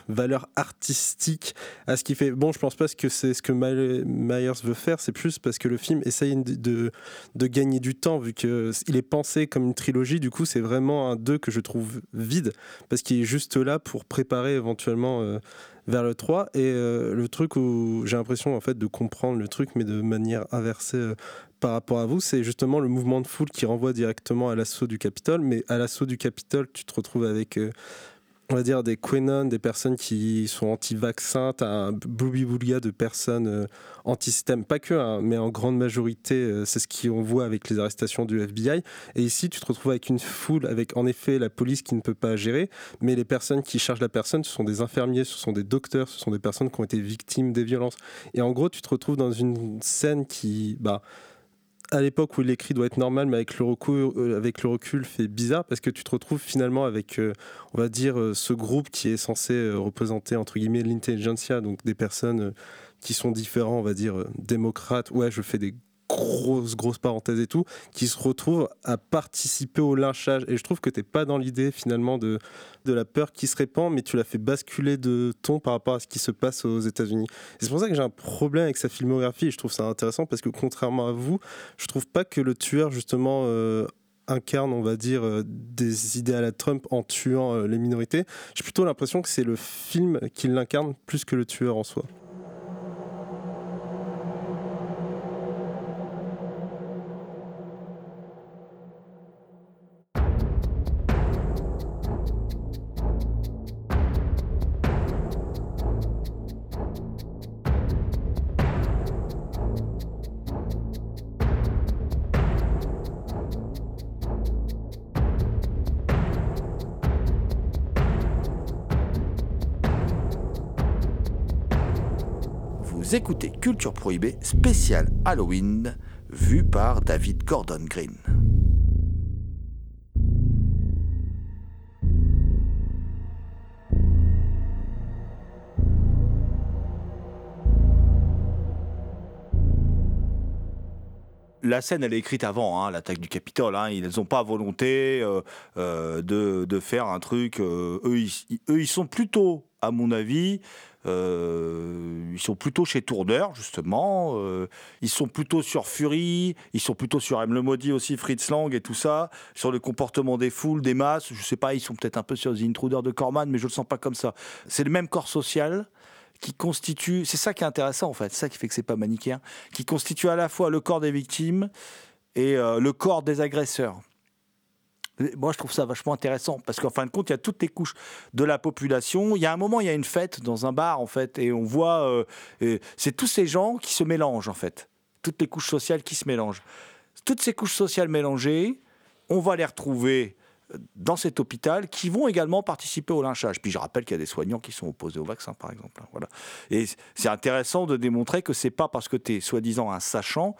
valeur artistique à ce qu'il fait. Bon, je pense pas que c'est ce que My- Myers veut faire, c'est plus parce que le film essaye de, de, de gagner du temps, vu qu'il est pensé comme une trilogie, du coup c'est vraiment un 2 que je trouve vide, parce qu'il est juste là pour préparer éventuellement euh, vers le 3, et euh, le truc où j'ai l'impression en fait de comprendre le truc, mais de manière inversée euh, par rapport à vous, c'est justement le mouvement de foule qui renvoie directement à l'assaut du Capitole, mais à l'assaut du Capitole, tu te retrouves avec... on va dire des Quenon, des personnes qui sont anti-vaccins, t'as un boulia de personnes euh, anti-système, pas que, hein, mais en grande majorité, euh, c'est ce qu'on voit avec les arrestations du FBI. Et ici, tu te retrouves avec une foule, avec en effet la police qui ne peut pas gérer, mais les personnes qui chargent la personne, ce sont des infirmiers, ce sont des docteurs, ce sont des personnes qui ont été victimes des violences. Et en gros, tu te retrouves dans une scène qui, bah, à l'époque où il écrit doit être normal, mais avec le recul, euh, avec le recul bizarre parce que tu te retrouves finalement avec, euh, on va dire, euh, ce groupe qui est censé euh, représenter entre guillemets l'intelligentsia, donc des personnes qui sont différents, on va dire, démocrates. Ouais, je fais des grosses grosses parenthèses et tout, qui se retrouvent à participer au lynchage. Et je trouve que t'es pas dans l'idée finalement de, de la peur qui se répand, mais tu l'as fait basculer de ton par rapport à ce qui se passe aux États-Unis. C'est pour ça que j'ai un problème avec sa filmographie. Et je trouve ça intéressant parce que contrairement à vous, je trouve pas que le tueur justement euh, incarne, on va dire, euh, des idées à la Trump en tuant euh, les minorités. J'ai plutôt l'impression que c'est le film qui l'incarne plus que le tueur en soi. Écoutez Culture Prohibée spécial Halloween, vu par David Gordon Green. La scène, elle est écrite avant hein, l'attaque du Capitole. hein. Ils n'ont pas volonté euh, euh, de, faire un truc. euh, eux, ils, eux, ils sont plutôt à mon avis, ils sont plutôt chez Tourneur, justement. Euh, ils sont plutôt sur Fury. Ils sont plutôt sur M. Le Maudit aussi, Fritz Lang et tout ça. Sur le comportement des foules, des masses. Je sais pas, ils sont peut-être un peu sur The Intruder de Corman, mais je le sens pas comme ça. C'est le même corps social qui constitue. C'est ça qui est intéressant, en fait. C'est ça qui fait que c'est pas manichéen. Qui constitue à la fois le corps des victimes et euh, le corps des agresseurs. Moi, je trouve ça vachement intéressant parce qu'en fin de compte, il y a toutes les couches de la population. Il y a un moment, il y a une fête dans un bar, en fait, et on voit, euh, euh, c'est tous ces gens qui se mélangent, en fait. Toutes les couches sociales qui se mélangent. Toutes ces couches sociales mélangées, on va les retrouver dans cet hôpital qui vont également participer au lynchage. Puis je rappelle qu'il y a des soignants qui sont opposés au vaccin, par exemple. hein, Voilà. Et c'est intéressant de démontrer que c'est pas parce que tu es soi-disant un sachant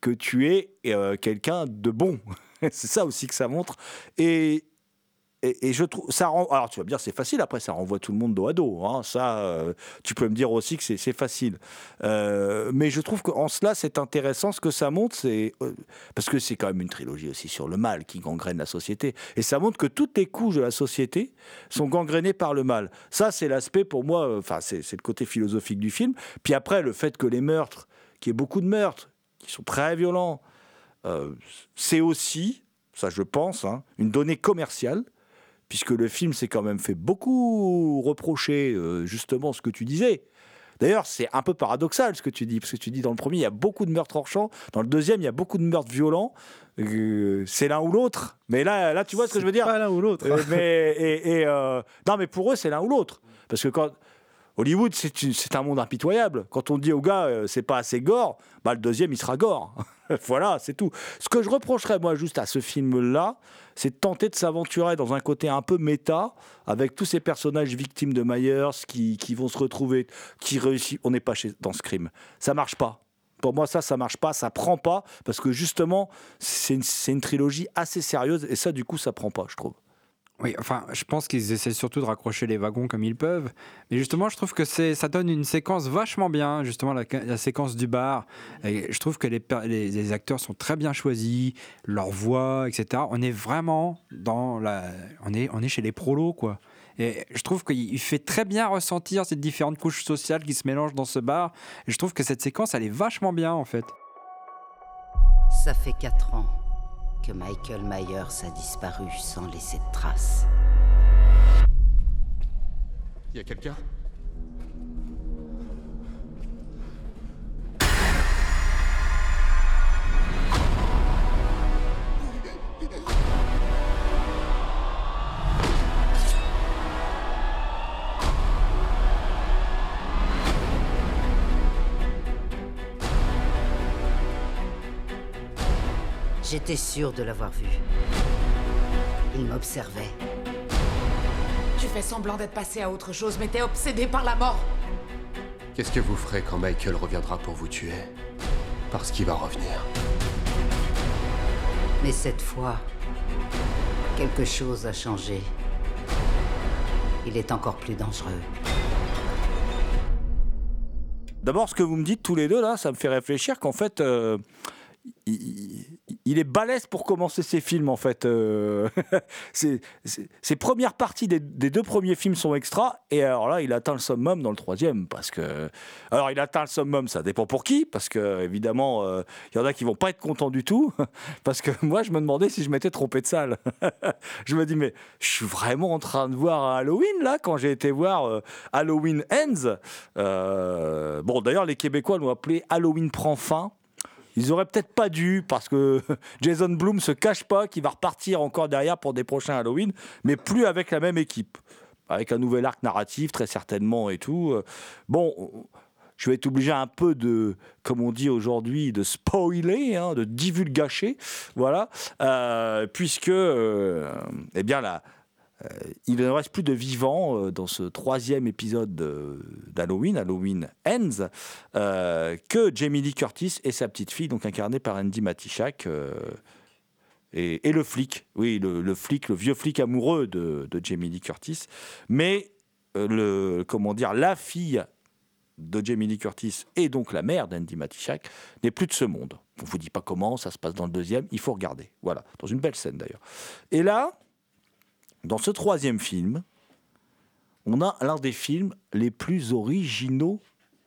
que tu es euh, quelqu'un de bon. [laughs] c'est ça aussi que ça montre. Et, et, je trouve ça rend. Alors tu vas me dire c'est facile. Après ça renvoie tout le monde dos à dos. hein. Ça, euh, tu peux me dire aussi que c'est facile. Euh, mais je trouve qu'en cela c'est intéressant ce que ça montre. C'est euh, parce que c'est quand même une trilogie aussi sur le mal qui gangrène la société. Et ça montre que toutes les couches de la société sont gangrénées par le mal. Ça c'est l'aspect pour moi. Enfin c'est le côté philosophique du film. Puis après le fait que les meurtres, qu'il y ait beaucoup de meurtres qui sont très violents. Euh, c'est aussi, ça je pense, hein, une donnée commerciale, puisque le film s'est quand même fait beaucoup reprocher euh, justement ce que tu disais. D'ailleurs, c'est un peu paradoxal ce que tu dis, parce que tu dis dans le premier, il y a beaucoup de meurtres hors champ, dans le deuxième, il y a beaucoup de meurtres violents. Euh, c'est l'un ou l'autre. Mais là, là, tu vois ce que je veux dire? Pas l'un ou l'autre. Euh, mais, et, et, euh, non, mais pour eux, c'est l'un ou l'autre. Parce que quand. Hollywood, c'est un monde impitoyable. Quand on dit au gars, c'est pas assez gore, bah, le deuxième, il sera gore. [laughs] voilà, c'est tout. Ce que je reprocherais, moi, juste à ce film-là, c'est de tenter de s'aventurer dans un côté un peu méta, avec tous ces personnages victimes de Myers qui, vont se retrouver, qui réussissent. On n'est pas chez, dans Scream. Ça marche pas. Pour moi, ça, ça marche pas, ça prend pas, parce que justement, c'est une, une trilogie assez sérieuse, et ça, du coup, ça prend pas, je trouve. Oui, enfin, je pense qu'ils essaient surtout de raccrocher les wagons comme ils peuvent. Mais justement, je trouve que ça donne une séquence vachement bien, justement, la, séquence du bar. Je trouve que les, acteurs sont très bien choisis, leur voix, etc. On est vraiment dans la. On est, on est chez les prolos, quoi. Et je trouve qu'il il fait très bien ressentir ces différentes couches sociales qui se mélangent dans ce bar. Je trouve que cette séquence, elle est vachement bien, en fait. Ça fait quatre ans que Michael Myers a disparu sans laisser de traces. Y a quelqu'un? J'étais sûr de l'avoir vu. Il m'observait. Tu fais semblant d'être passé à autre chose, mais t'es obsédé par la mort. Qu'est-ce que vous ferez quand Michael reviendra pour vous tuer? Parce qu'il va revenir. Mais cette fois, quelque chose a changé. Il est encore plus dangereux. D'abord, ce que vous me dites tous les deux, là, ça me fait réfléchir qu'en fait, euh, il, est balèze pour commencer ses films, en fait. Euh, [laughs] ses, premières parties des, deux premiers films sont extra, et alors là, il atteint le summum dans le troisième, parce que... Alors, il atteint le summum, ça dépend pour qui, parce que, évidemment, euh, il y en a qui vont pas être contents du tout, [laughs] parce que moi, je me demandais si je m'étais trompé de salle. [laughs] je me dis, mais je suis vraiment en train de voir Halloween, là, quand j'ai été voir euh, Halloween Ends. Euh, bon, d'ailleurs, les Québécois l'ont appelé Halloween prend fin. Ils auraient peut-être pas dû, parce que [laughs] Jason Bloom se cache pas qu'il va repartir encore derrière pour des prochains Halloween, mais plus avec la même équipe. Avec un nouvel arc narratif, très certainement, et tout. Euh, Bon, je vais être obligé un peu de, comme on dit aujourd'hui, de spoiler, hein, de divulgacher, voilà, euh, puisque, euh, eh bien, la, il ne reste plus de vivants euh, dans ce troisième épisode de- d'Halloween, Halloween Ends, euh, que Jamie Lee Curtis et sa petite fille, donc incarnée par Andy Matichak. euh, et, le flic, oui, le, flic, le vieux flic amoureux de, Jamie Lee Curtis. Mais, euh, le, comment dire, la fille de Jamie Lee Curtis et donc la mère d'Andy Matichak n'est plus de ce monde. On ne vous dit pas comment, ça se passe dans le deuxième, il faut regarder. Voilà, dans une belle scène d'ailleurs. Et là, dans ce troisième film, on a l'un des films les plus originaux.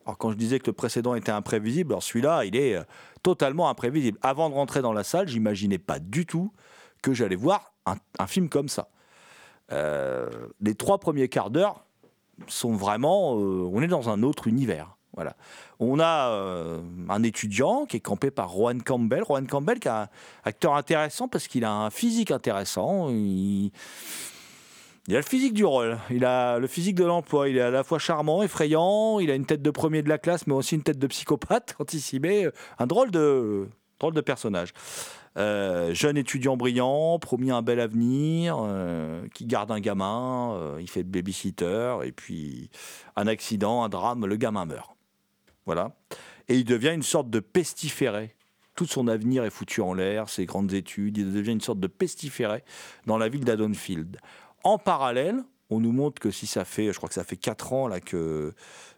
Alors quand je disais que le précédent était imprévisible, alors celui-là, il est euh, totalement imprévisible. Avant de rentrer dans la salle, j'imaginais pas du tout que j'allais voir un, film comme ça. Euh, les trois premiers quarts d'heure sont vraiment, euh, on est dans un autre univers. On a euh, un étudiant qui est campé par Rowan Campbell. Rowan Campbell qui est un acteur intéressant parce qu'il a un physique intéressant. Il, a le physique du rôle, il a le physique de l'emploi, il est à la fois charmant, effrayant, il a une tête de premier de la classe, mais aussi une tête de psychopathe [laughs] met. Un drôle de, personnage. Euh, jeune étudiant brillant, promis un bel avenir, euh, qui garde un gamin, il fait de babysitter, et puis un accident, un drame, le gamin meurt. Voilà. Et il devient une sorte de pestiféré. Tout son avenir est foutu en l'air, ses grandes études, il devient une sorte de pestiféré dans la ville d'Adonfield. En parallèle, on nous montre que si ça fait, je crois que ça fait 4 ans là que,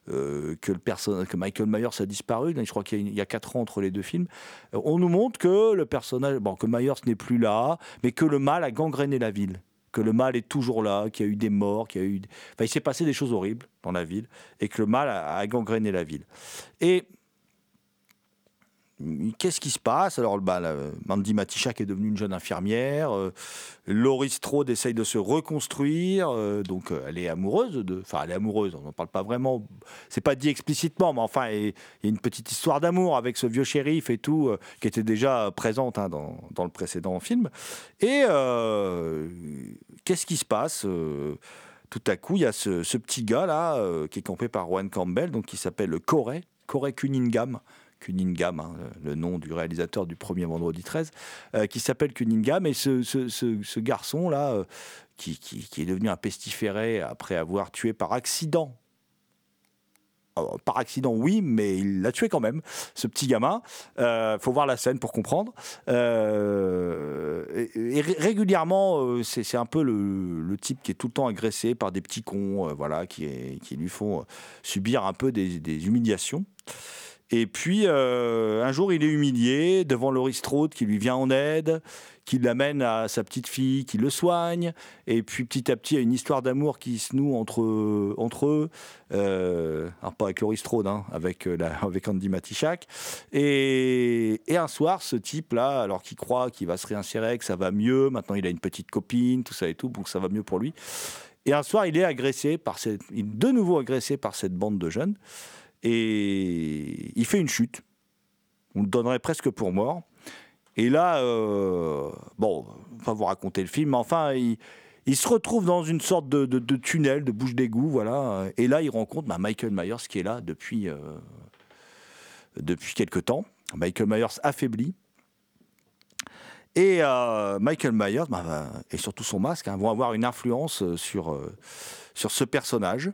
euh, que, le que Michael Myers a disparu, je crois qu'il y, a 4 ans entre les deux films, euh, on nous montre que le personnage, bon, que Myers n'est plus là, mais que le mal a gangréné la ville. Que le mal est toujours là, qu'il y a eu des morts, qu'il y a eu. Enfin, il s'est passé des choses horribles dans la ville, et que le mal a, a gangréné la ville. Et Qu'est-ce qui se passe? Alors, bah, Mandy Matichak est devenue une jeune infirmière. euh, Laurie Strode essaye de se reconstruire. euh, donc, euh, elle est amoureuse. Enfin, elle est amoureuse. On n'en parle pas vraiment. C'est pas dit explicitement, mais enfin, il y a une petite histoire d'amour avec ce vieux shérif et tout, euh, qui était déjà présente hein, dans, le précédent film. Et qu'est-ce qui se passe? Tout à coup, il y a ce, petit gars là qui est campé par Juan Campbell, donc qui s'appelle Corey, Corey Cunningham. Cunningham, hein, le nom du réalisateur du premier vendredi 13, euh, qui s'appelle Cunningham. Et ce, garçon-là, euh, qui, est devenu un pestiféré après avoir tué par accident. Par accident, oui, mais il l'a tué quand même, ce petit gamin. Euh, faut voir la scène pour comprendre. Euh, et, et ré- régulièrement, c'est un peu le, type qui est tout le temps agressé par des petits cons, voilà, qui, lui font subir un peu des humiliations. Et puis, euh, un jour, il est humilié devant Laurie Strode qui lui vient en aide, qui l'amène à sa petite fille, qui le soigne. Et puis, petit à petit, il y a une histoire d'amour qui se noue entre, entre eux. Euh, alors, pas avec Laurie Strode, hein, avec, euh, [laughs] avec Andy Matichak. Et, et un soir, ce type-là, alors qu'il croit qu'il va se réinsérer, que ça va mieux, maintenant il a une petite copine, tout ça et tout, donc ça va mieux pour lui. Et un soir, il est agressé par cette, il est de nouveau agressé par cette bande de jeunes et il fait une chute. On le donnerait presque pour mort. Et là, euh, bon, on va pas vous raconter le film, mais enfin, il, se retrouve dans une sorte de, tunnel, de bouche d'égout, voilà. Et là, il rencontre bah, Michael Myers qui est là depuis, euh, depuis quelque temps. Michael Myers affaibli. Et euh, Michael Myers, bah, va- et surtout son masque, hein, vont avoir une influence sur, euh, sur ce personnage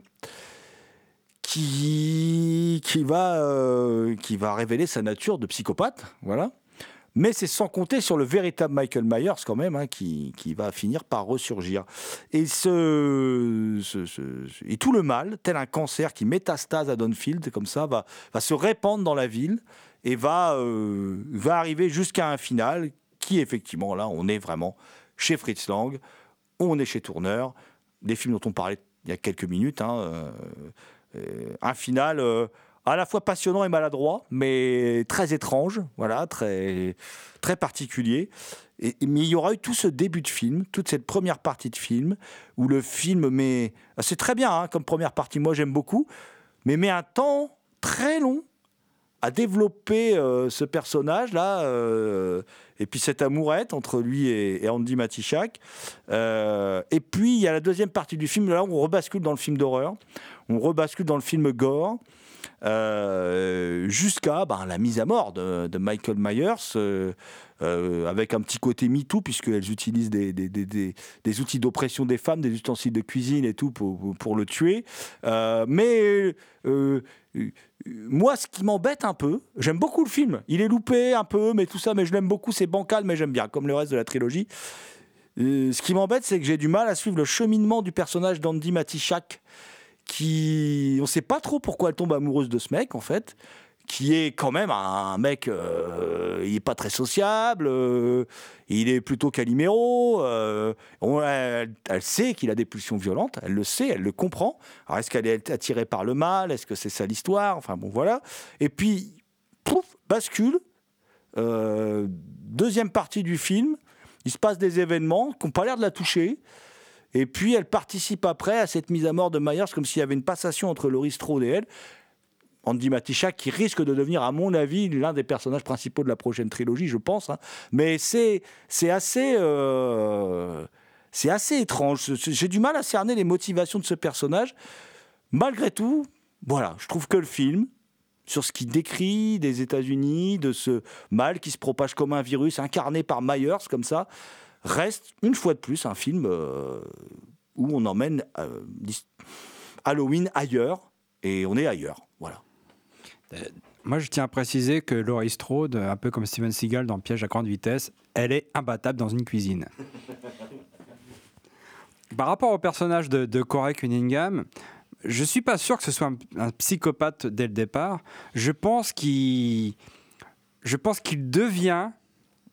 qui, va, euh, qui va révéler sa nature de psychopathe. Voilà. Mais c'est sans compter sur le véritable Michael Myers quand même, hein, qui, qui va finir par ressurgir. Et, ce, et tout le mal, tel un cancer qui métastase à Donfield, comme ça, va, va se répandre dans la ville et va, euh, va arriver jusqu'à un final qui, effectivement, là, on est vraiment chez Fritz Lang, on est chez Tourner, des films dont on parlait il y a quelques minutes, hein, euh, un final euh, à la fois passionnant et maladroit, mais très étrange, voilà, très, très particulier. Mais il y aura eu tout ce début de film, toute cette première partie de film, où le film met... C'est très bien hein, comme première partie, moi j'aime beaucoup, mais met un temps très long à développer euh, ce personnage-là, euh, et puis cette amourette entre lui et, Andy Matichak. Euh, et puis il y a la deuxième partie du film, là où on rebascule dans le film d'horreur, on rebascule dans le film gore, euh, jusqu'à ben, la mise à mort de, Michael Myers, euh, euh, avec un petit côté MeToo, puisqu'elles utilisent des, outils d'oppression des femmes, des ustensiles de cuisine et tout pour, pour le tuer. Mais moi, ce qui m'embête un peu, j'aime beaucoup le film. Il est loupé un peu, mais tout ça, mais je l'aime beaucoup. C'est bancal, mais j'aime bien, comme le reste de la trilogie. Ce qui m'embête, c'est que j'ai du mal à suivre le cheminement du personnage d'Andy Matichak, qui, on ne sait pas trop pourquoi elle tombe amoureuse de ce mec, en fait, qui est quand même un mec, euh, il est pas très sociable, euh, il est plutôt caliméro, euh, elle, sait qu'il a des pulsions violentes, elle le sait, elle le comprend. Alors est-ce qu'elle est attirée par le mal? Est-ce que c'est ça l'histoire? Enfin bon voilà. Et puis, pouf, bascule. Deuxième partie du film, il se passe des événements qui n'ont pas l'air de la toucher. Et puis elle participe après à cette mise à mort de Myers, comme s'il y avait une passation entre Laurie Strode et elle. Andy Matichak, qui risque de devenir, à mon avis, l'un des personnages principaux de la prochaine trilogie, je pense. hein. Mais c'est assez, euh, assez étrange. J'ai du mal à cerner les motivations de ce personnage. Malgré tout, voilà, je trouve que le film, sur ce qu'il décrit des États-Unis, de ce mal qui se propage comme un virus, incarné par Myers, comme ça, reste, une fois de plus, un film euh, où on emmène euh, Halloween ailleurs, et on est ailleurs. Voilà. Moi, je tiens à préciser que Laurie Strode, un peu comme Steven Seagal dans Piège à grande vitesse, elle est imbattable dans une cuisine. [laughs] Par rapport au personnage de, de Corey Cunningham, je suis pas sûr que ce soit un, un psychopathe dès le départ. Je pense qu'il, je pense qu'il devient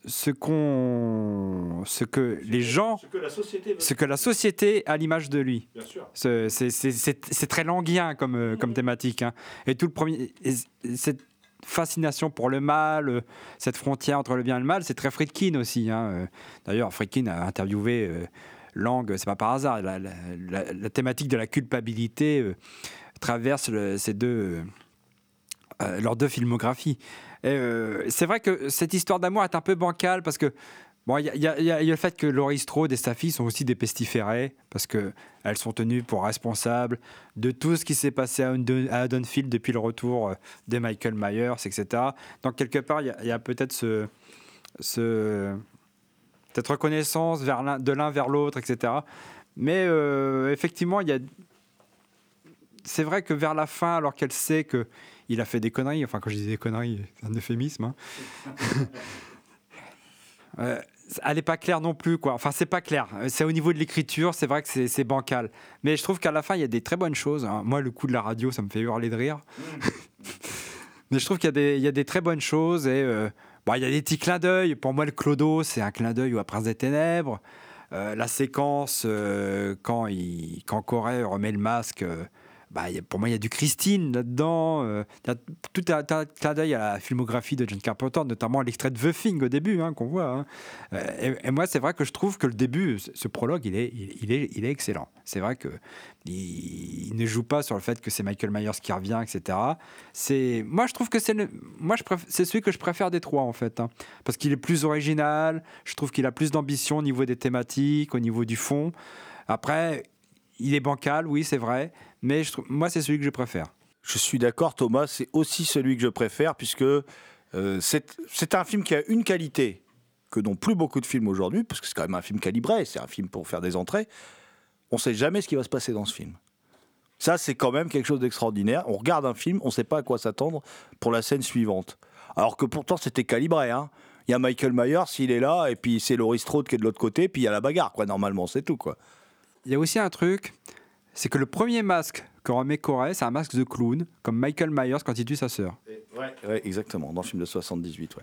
ce qu'on, ce que les gens, que la société ce que la société a l'image de lui. C'est- très languien comme, euh, comme thématique. hein. Et tout le premier, cette fascination pour le mal, euh, cette frontière entre le bien et le mal, c'est très Friedkin aussi. hein. Euh, D'ailleurs, Friedkin a interviewé euh, Lang, c'est pas par hasard. La, la- la- la thématique de la culpabilité euh, traverse le- ces deux, euh, leurs deux filmographies. Euh, c'est vrai que cette histoire d'amour est un peu bancale parce que Bon, il y, a- le fait que Laurie Strode et sa fille sont aussi des pestiférés, parce qu'elles sont tenues pour responsables de tout ce qui s'est passé à à depuis le retour euh, de Michael Myers, etc. Donc, quelque part, il y a, peut-être ce, ce- cette reconnaissance de l'un vers l'autre, etc. Mais euh, effectivement, il y a. C'est vrai que vers la fin, alors qu'elle sait que il a fait des conneries, enfin quand je dis des conneries, c'est un euphémisme, hein. [laughs] Euh, elle n'est pas claire non plus, quoi. Enfin, c'est pas clair. Euh, C'est au niveau de l'écriture, c'est vrai que c'est- bancal. Mais je trouve qu'à la fin, il y a des très bonnes choses. hein. Moi, le coup de la radio, ça me fait hurler de rire. [laughs] Mais je trouve qu'il y, a des- il y a des très bonnes choses et euh, bon, il y a des petits clins d'œil. Pour moi, le Clodo, c'est un clin d'œil au Prince des Ténèbres. Euh, la séquence quand, il, quand Corey remet le masque, bah, pour moi, il y a du Christine là-dedans. euh, tout un, clin d'œil à la filmographie de John Carpenter, notamment l'extrait de The Thing au début hein, qu'on voit. hein. Euh, et, moi, c'est vrai que je trouve que le début, ce prologue, il est, excellent. C'est vrai que il, il ne joue pas sur le fait que c'est Michael Myers qui revient, etc. Moi, je trouve que c'est celui que je préfère des trois en fait, hein. parce qu'il est plus original. Je trouve qu'il a plus d'ambition au niveau des thématiques, au niveau du fond. Après, il est bancal, oui, c'est vrai, mais je trouve, moi, c'est celui que je préfère. Je suis d'accord, Thomas, c'est aussi celui que je préfère, puisque euh, c'est c'est un film qui a une qualité que n'ont plus beaucoup de films aujourd'hui, parce que c'est quand même un film calibré, c'est un film pour faire des entrées. On ne sait jamais ce qui va se passer dans ce film. Ça, c'est quand même quelque chose d'extraordinaire. On regarde un film, on ne sait pas à quoi s'attendre pour la scène suivante. Alors que pourtant, c'était calibré. hein. Il y a Michael Myers, il est là, et puis c'est Laurie Strode qui est de l'autre côté, puis il y a la bagarre, quoi. Normalement, c'est tout, quoi. Il y a aussi un truc, c'est que le premier masque que remet Corey, c'est un masque de clown, comme Michael Myers quand il tue sa sœur. Ouais, exactement, dans le film de 78, ouais.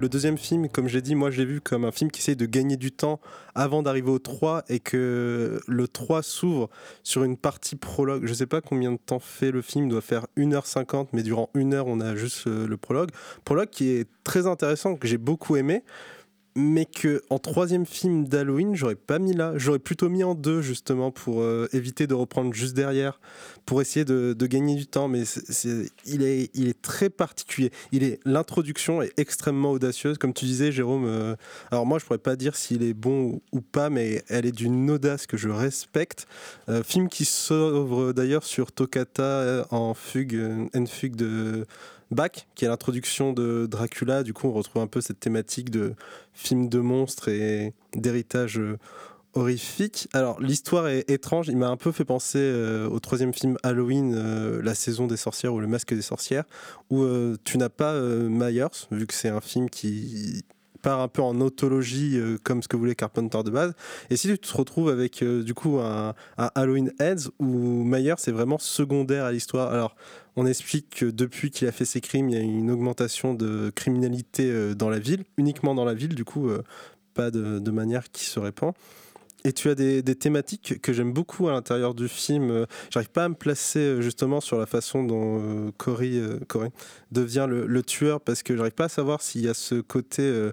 Le deuxième film, comme j'ai dit, moi je l'ai vu comme un film qui essaie de gagner du temps avant d'arriver au 3 et que le 3 s'ouvre sur une partie prologue. Je sais pas combien de temps fait le film, il doit faire 1h50, mais durant une heure on a juste euh, le prologue. Prologue qui est très intéressant, que j'ai beaucoup aimé. Mais que en troisième film d'Halloween, j'aurais pas mis là. J'aurais plutôt mis en deux, justement, pour euh, éviter de reprendre juste derrière, pour essayer de, gagner du temps. Mais il, est, très particulier. Il est L'introduction est extrêmement audacieuse. Comme tu disais, Jérôme, euh, alors moi, je pourrais pas dire s'il est bon ou, pas, mais elle est d'une audace que je respecte. Euh, film qui s'ouvre d'ailleurs sur Toccata en fugue, en fugue de Bach, qui est l'introduction de Dracula. Du coup, on retrouve un peu cette thématique de film de monstres et d'héritage euh, horrifique. Alors, l'histoire est étrange. Il m'a un peu fait penser euh, au troisième film Halloween, euh, La saison des sorcières ou Le masque des sorcières, où tu n'as pas Myers, vu que c'est un film qui part un peu en autologie comme ce que voulait Carpenter de base. Et si tu te retrouves avec du coup un, Halloween Heads où Myers c'est vraiment secondaire à l'histoire. Alors on explique que depuis qu'il a fait ses crimes, il y a une augmentation de criminalité euh, dans la ville, uniquement dans la ville, du coup euh, pas de, manière qui se répand. Et tu as des, thématiques que j'aime beaucoup à l'intérieur du film. J'arrive pas à me placer euh, justement sur la façon dont Cory, devient le, le tueur parce que j'arrive pas à savoir s'il y a ce côté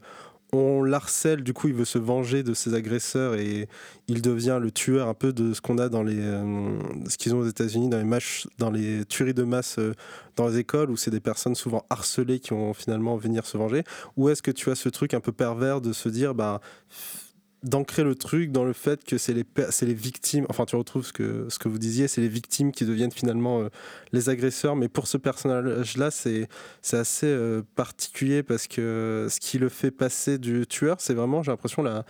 on l'harcèle, du coup il veut se venger de ses agresseurs et il devient le tueur un peu de ce qu'on a dans les euh, ce qu'ils ont aux États-Unis dans les dans les tueries de masse euh, dans les écoles où c'est des personnes souvent harcelées qui vont finalement venir se venger. Ou est-ce que tu as ce truc un peu pervers de se dire bah d'ancrer le truc dans le fait que c'est les, c'est les victimes, enfin tu retrouves ce que, ce que vous disiez, c'est les victimes qui deviennent finalement euh, les agresseurs, mais pour ce personnage-là, c'est, c'est assez euh, particulier parce que ce qui le fait passer du tueur, c'est vraiment, j'ai l'impression, la,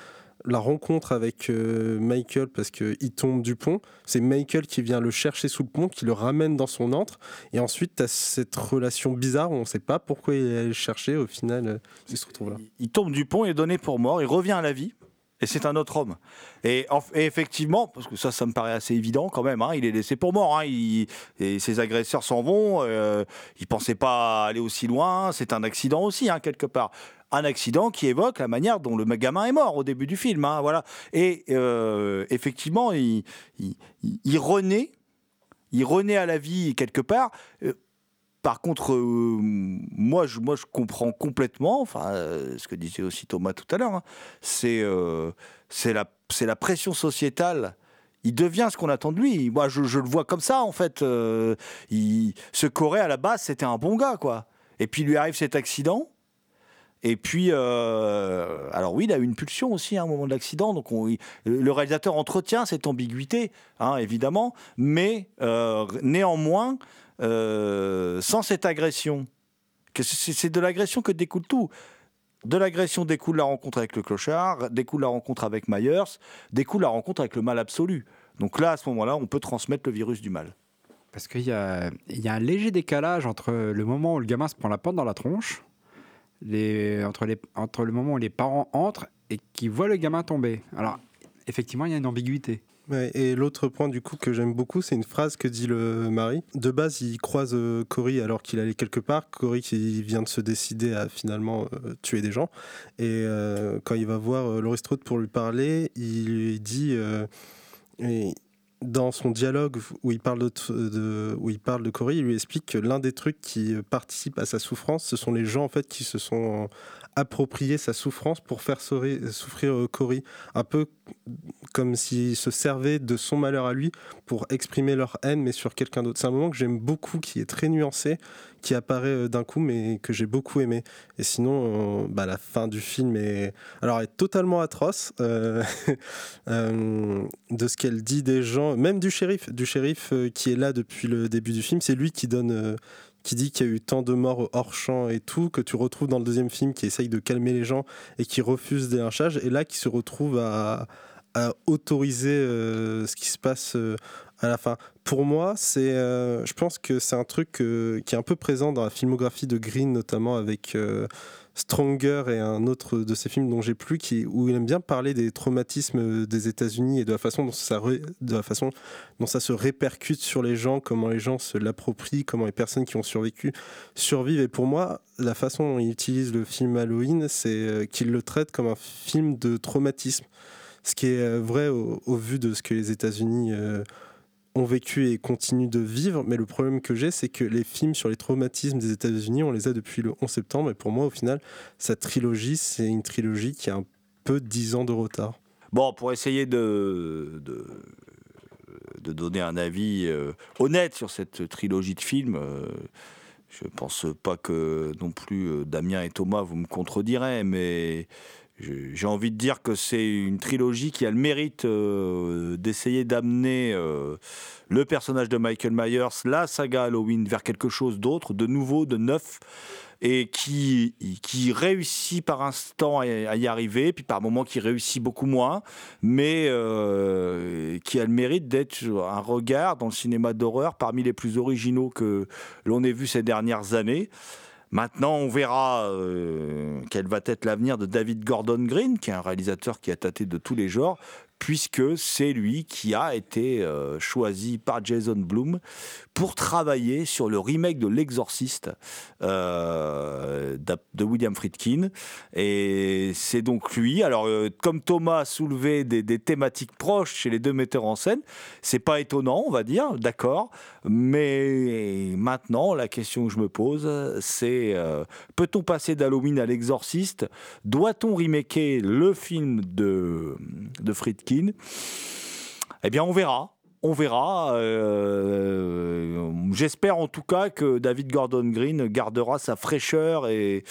la rencontre avec euh, Michael parce qu'il tombe du pont. C'est Michael qui vient le chercher sous le pont, qui le ramène dans son antre, et ensuite tu as cette relation bizarre où on ne sait pas pourquoi il est allé le chercher, au final, il se retrouve là. Il tombe du pont, il est donné pour mort, il revient à la vie. Et c'est un autre homme. Et, et effectivement, parce que ça, ça me paraît assez évident quand même, hein, il est laissé pour mort. hein, et ses agresseurs s'en vont. Euh, il pensait pas aller aussi loin. C'est un accident aussi, hein, quelque part. Un accident qui évoque la manière dont le gamin est mort au début du film. hein, voilà. Et euh, effectivement, il renaît. Il renaît à la vie quelque part. Euh, par contre, euh, moi, je, comprends complètement, enfin, euh, ce que disait aussi Thomas tout à l'heure, hein, c'est euh, c'est la, pression sociétale. Il devient ce qu'on attend de lui. Moi, je, le vois comme ça, en fait. Il, ce Corée, à la base, c'était un bon gars, quoi. Et puis, il lui arrive cet accident. Et puis, alors oui, il a eu une pulsion aussi hein, au moment de l'accident. Donc, le réalisateur entretient cette ambiguïté, hein, évidemment, mais néanmoins, euh, sans cette agression, c'est de l'agression que découle tout. De l'agression découle la rencontre avec le clochard, découle la rencontre avec Myers, découle la rencontre avec le mal absolu. Donc là, à ce moment-là, on peut transmettre le virus du mal. Parce qu'il y a, un léger décalage entre le moment où le gamin se prend la porte dans la tronche, entre, entre le moment où les parents entrent et qui voient le gamin tomber. Alors, effectivement, il y a une ambiguïté. Et l'autre point du coup que j'aime beaucoup, c'est une phrase que dit le mari. De base, il croise euh, Cory alors qu'il allait quelque part. Cory qui vient de se décider à finalement euh, tuer des gens. Et euh, quand il va voir euh, Laurie Strode pour lui parler, il lui dit et dans son dialogue où il parle de, de- où il parle de Cory, il lui explique que l'un des trucs qui participe à sa souffrance, ce sont les gens en fait qui se sont appropriés sa souffrance pour faire souffrir, euh, Cory. Un peu comme s'ils se servaient de son malheur à lui pour exprimer leur haine, mais sur quelqu'un d'autre. C'est un moment que j'aime beaucoup, qui est très nuancé, qui apparaît euh, d'un coup, mais que j'ai beaucoup aimé. Et sinon, euh, bah, la fin du film est, alors, est totalement atroce [laughs] de ce qu'elle dit des gens, même du shérif, du shérif qui est là depuis le début du film. C'est lui qui donne. Qui dit qu'il y a eu tant de morts hors champ et tout, que tu retrouves dans le deuxième film, qui essaye de calmer les gens et qui refuse des lynchages, et là qui se retrouve à, autoriser euh, ce qui se passe euh, à la fin. Pour moi, euh, je pense que c'est un truc qui est un peu présent dans la filmographie de Green, notamment avec Stronger et un autre de ses films dont j'ai plus, qui, où il aime bien parler des traumatismes des États-Unis et de la façon dont ça, de la façon dont ça se répercute sur les gens, comment les gens se l'approprient, comment les personnes qui ont survécu survivent. Et pour moi, la façon dont il utilise le film Halloween, c'est euh, qu'il le traite comme un film de traumatisme ce qui est euh, vrai au, au vu de ce que les États-Unis euh, ont vécu et continuent de vivre. Mais le problème que j'ai, c'est que les films sur les traumatismes des États-Unis, on les a depuis le 11 septembre. Et pour moi, au final, cette trilogie, c'est une trilogie qui a un peu 10 ans de retard. Bon, pour essayer de, de, de donner un avis euh, honnête sur cette trilogie de films, euh, je pense pas que non plus euh, Damien et Thomas vous me contredirez, mais j'ai envie de dire que c'est une trilogie qui a le mérite euh, d'essayer d'amener euh, le personnage de Michael Myers, la saga Halloween, vers quelque chose d'autre, de nouveau, de neuf, et qui, qui réussit par instant à y arriver, puis par moments qui réussit beaucoup moins, mais euh, qui a le mérite d'être un regard dans le cinéma d'horreur parmi les plus originaux que l'on ait vu ces dernières années. Maintenant, on verra euh, quel va être l'avenir de David Gordon Green, qui est un réalisateur qui a tâté de tous les genres, puisque c'est lui qui a été euh, choisi par Jason Blum pour travailler sur le remake de L'Exorciste euh, de William Friedkin. Et c'est donc lui. Alors, euh, comme Thomas a soulevé des, des thématiques proches chez les deux metteurs en scène, c'est pas étonnant, on va dire, d'accord. Mais maintenant, la question que je me pose, c'est euh, peut-on passer d'Halloween à l'Exorciste? Doit-on remaker le film de Friedkin? Eh bien, on verra. On verra. euh, J'espère en tout cas que David Gordon Green gardera sa fraîcheur et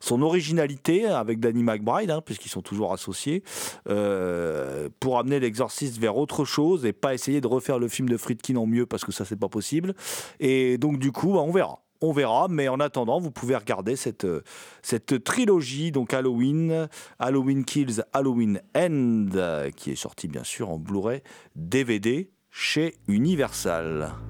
son originalité avec Danny McBride, hein, puisqu'ils sont toujours associés, euh, pour amener l'exorciste vers autre chose et pas essayer de refaire le film de Friedkin en mieux parce que ça c'est pas possible. Et donc du coup, bah, on verra. On verra, mais en attendant, vous pouvez regarder cette, cette trilogie, donc Halloween, Halloween Kills, Halloween End, qui est sortie bien sûr en Blu-ray DVD chez Universal.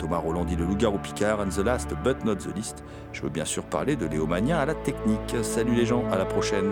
Thomas Roland dit le loup-garou Picard, and the last but not the least. Je veux bien sûr parler de Léo à la technique. Salut les gens, à la prochaine.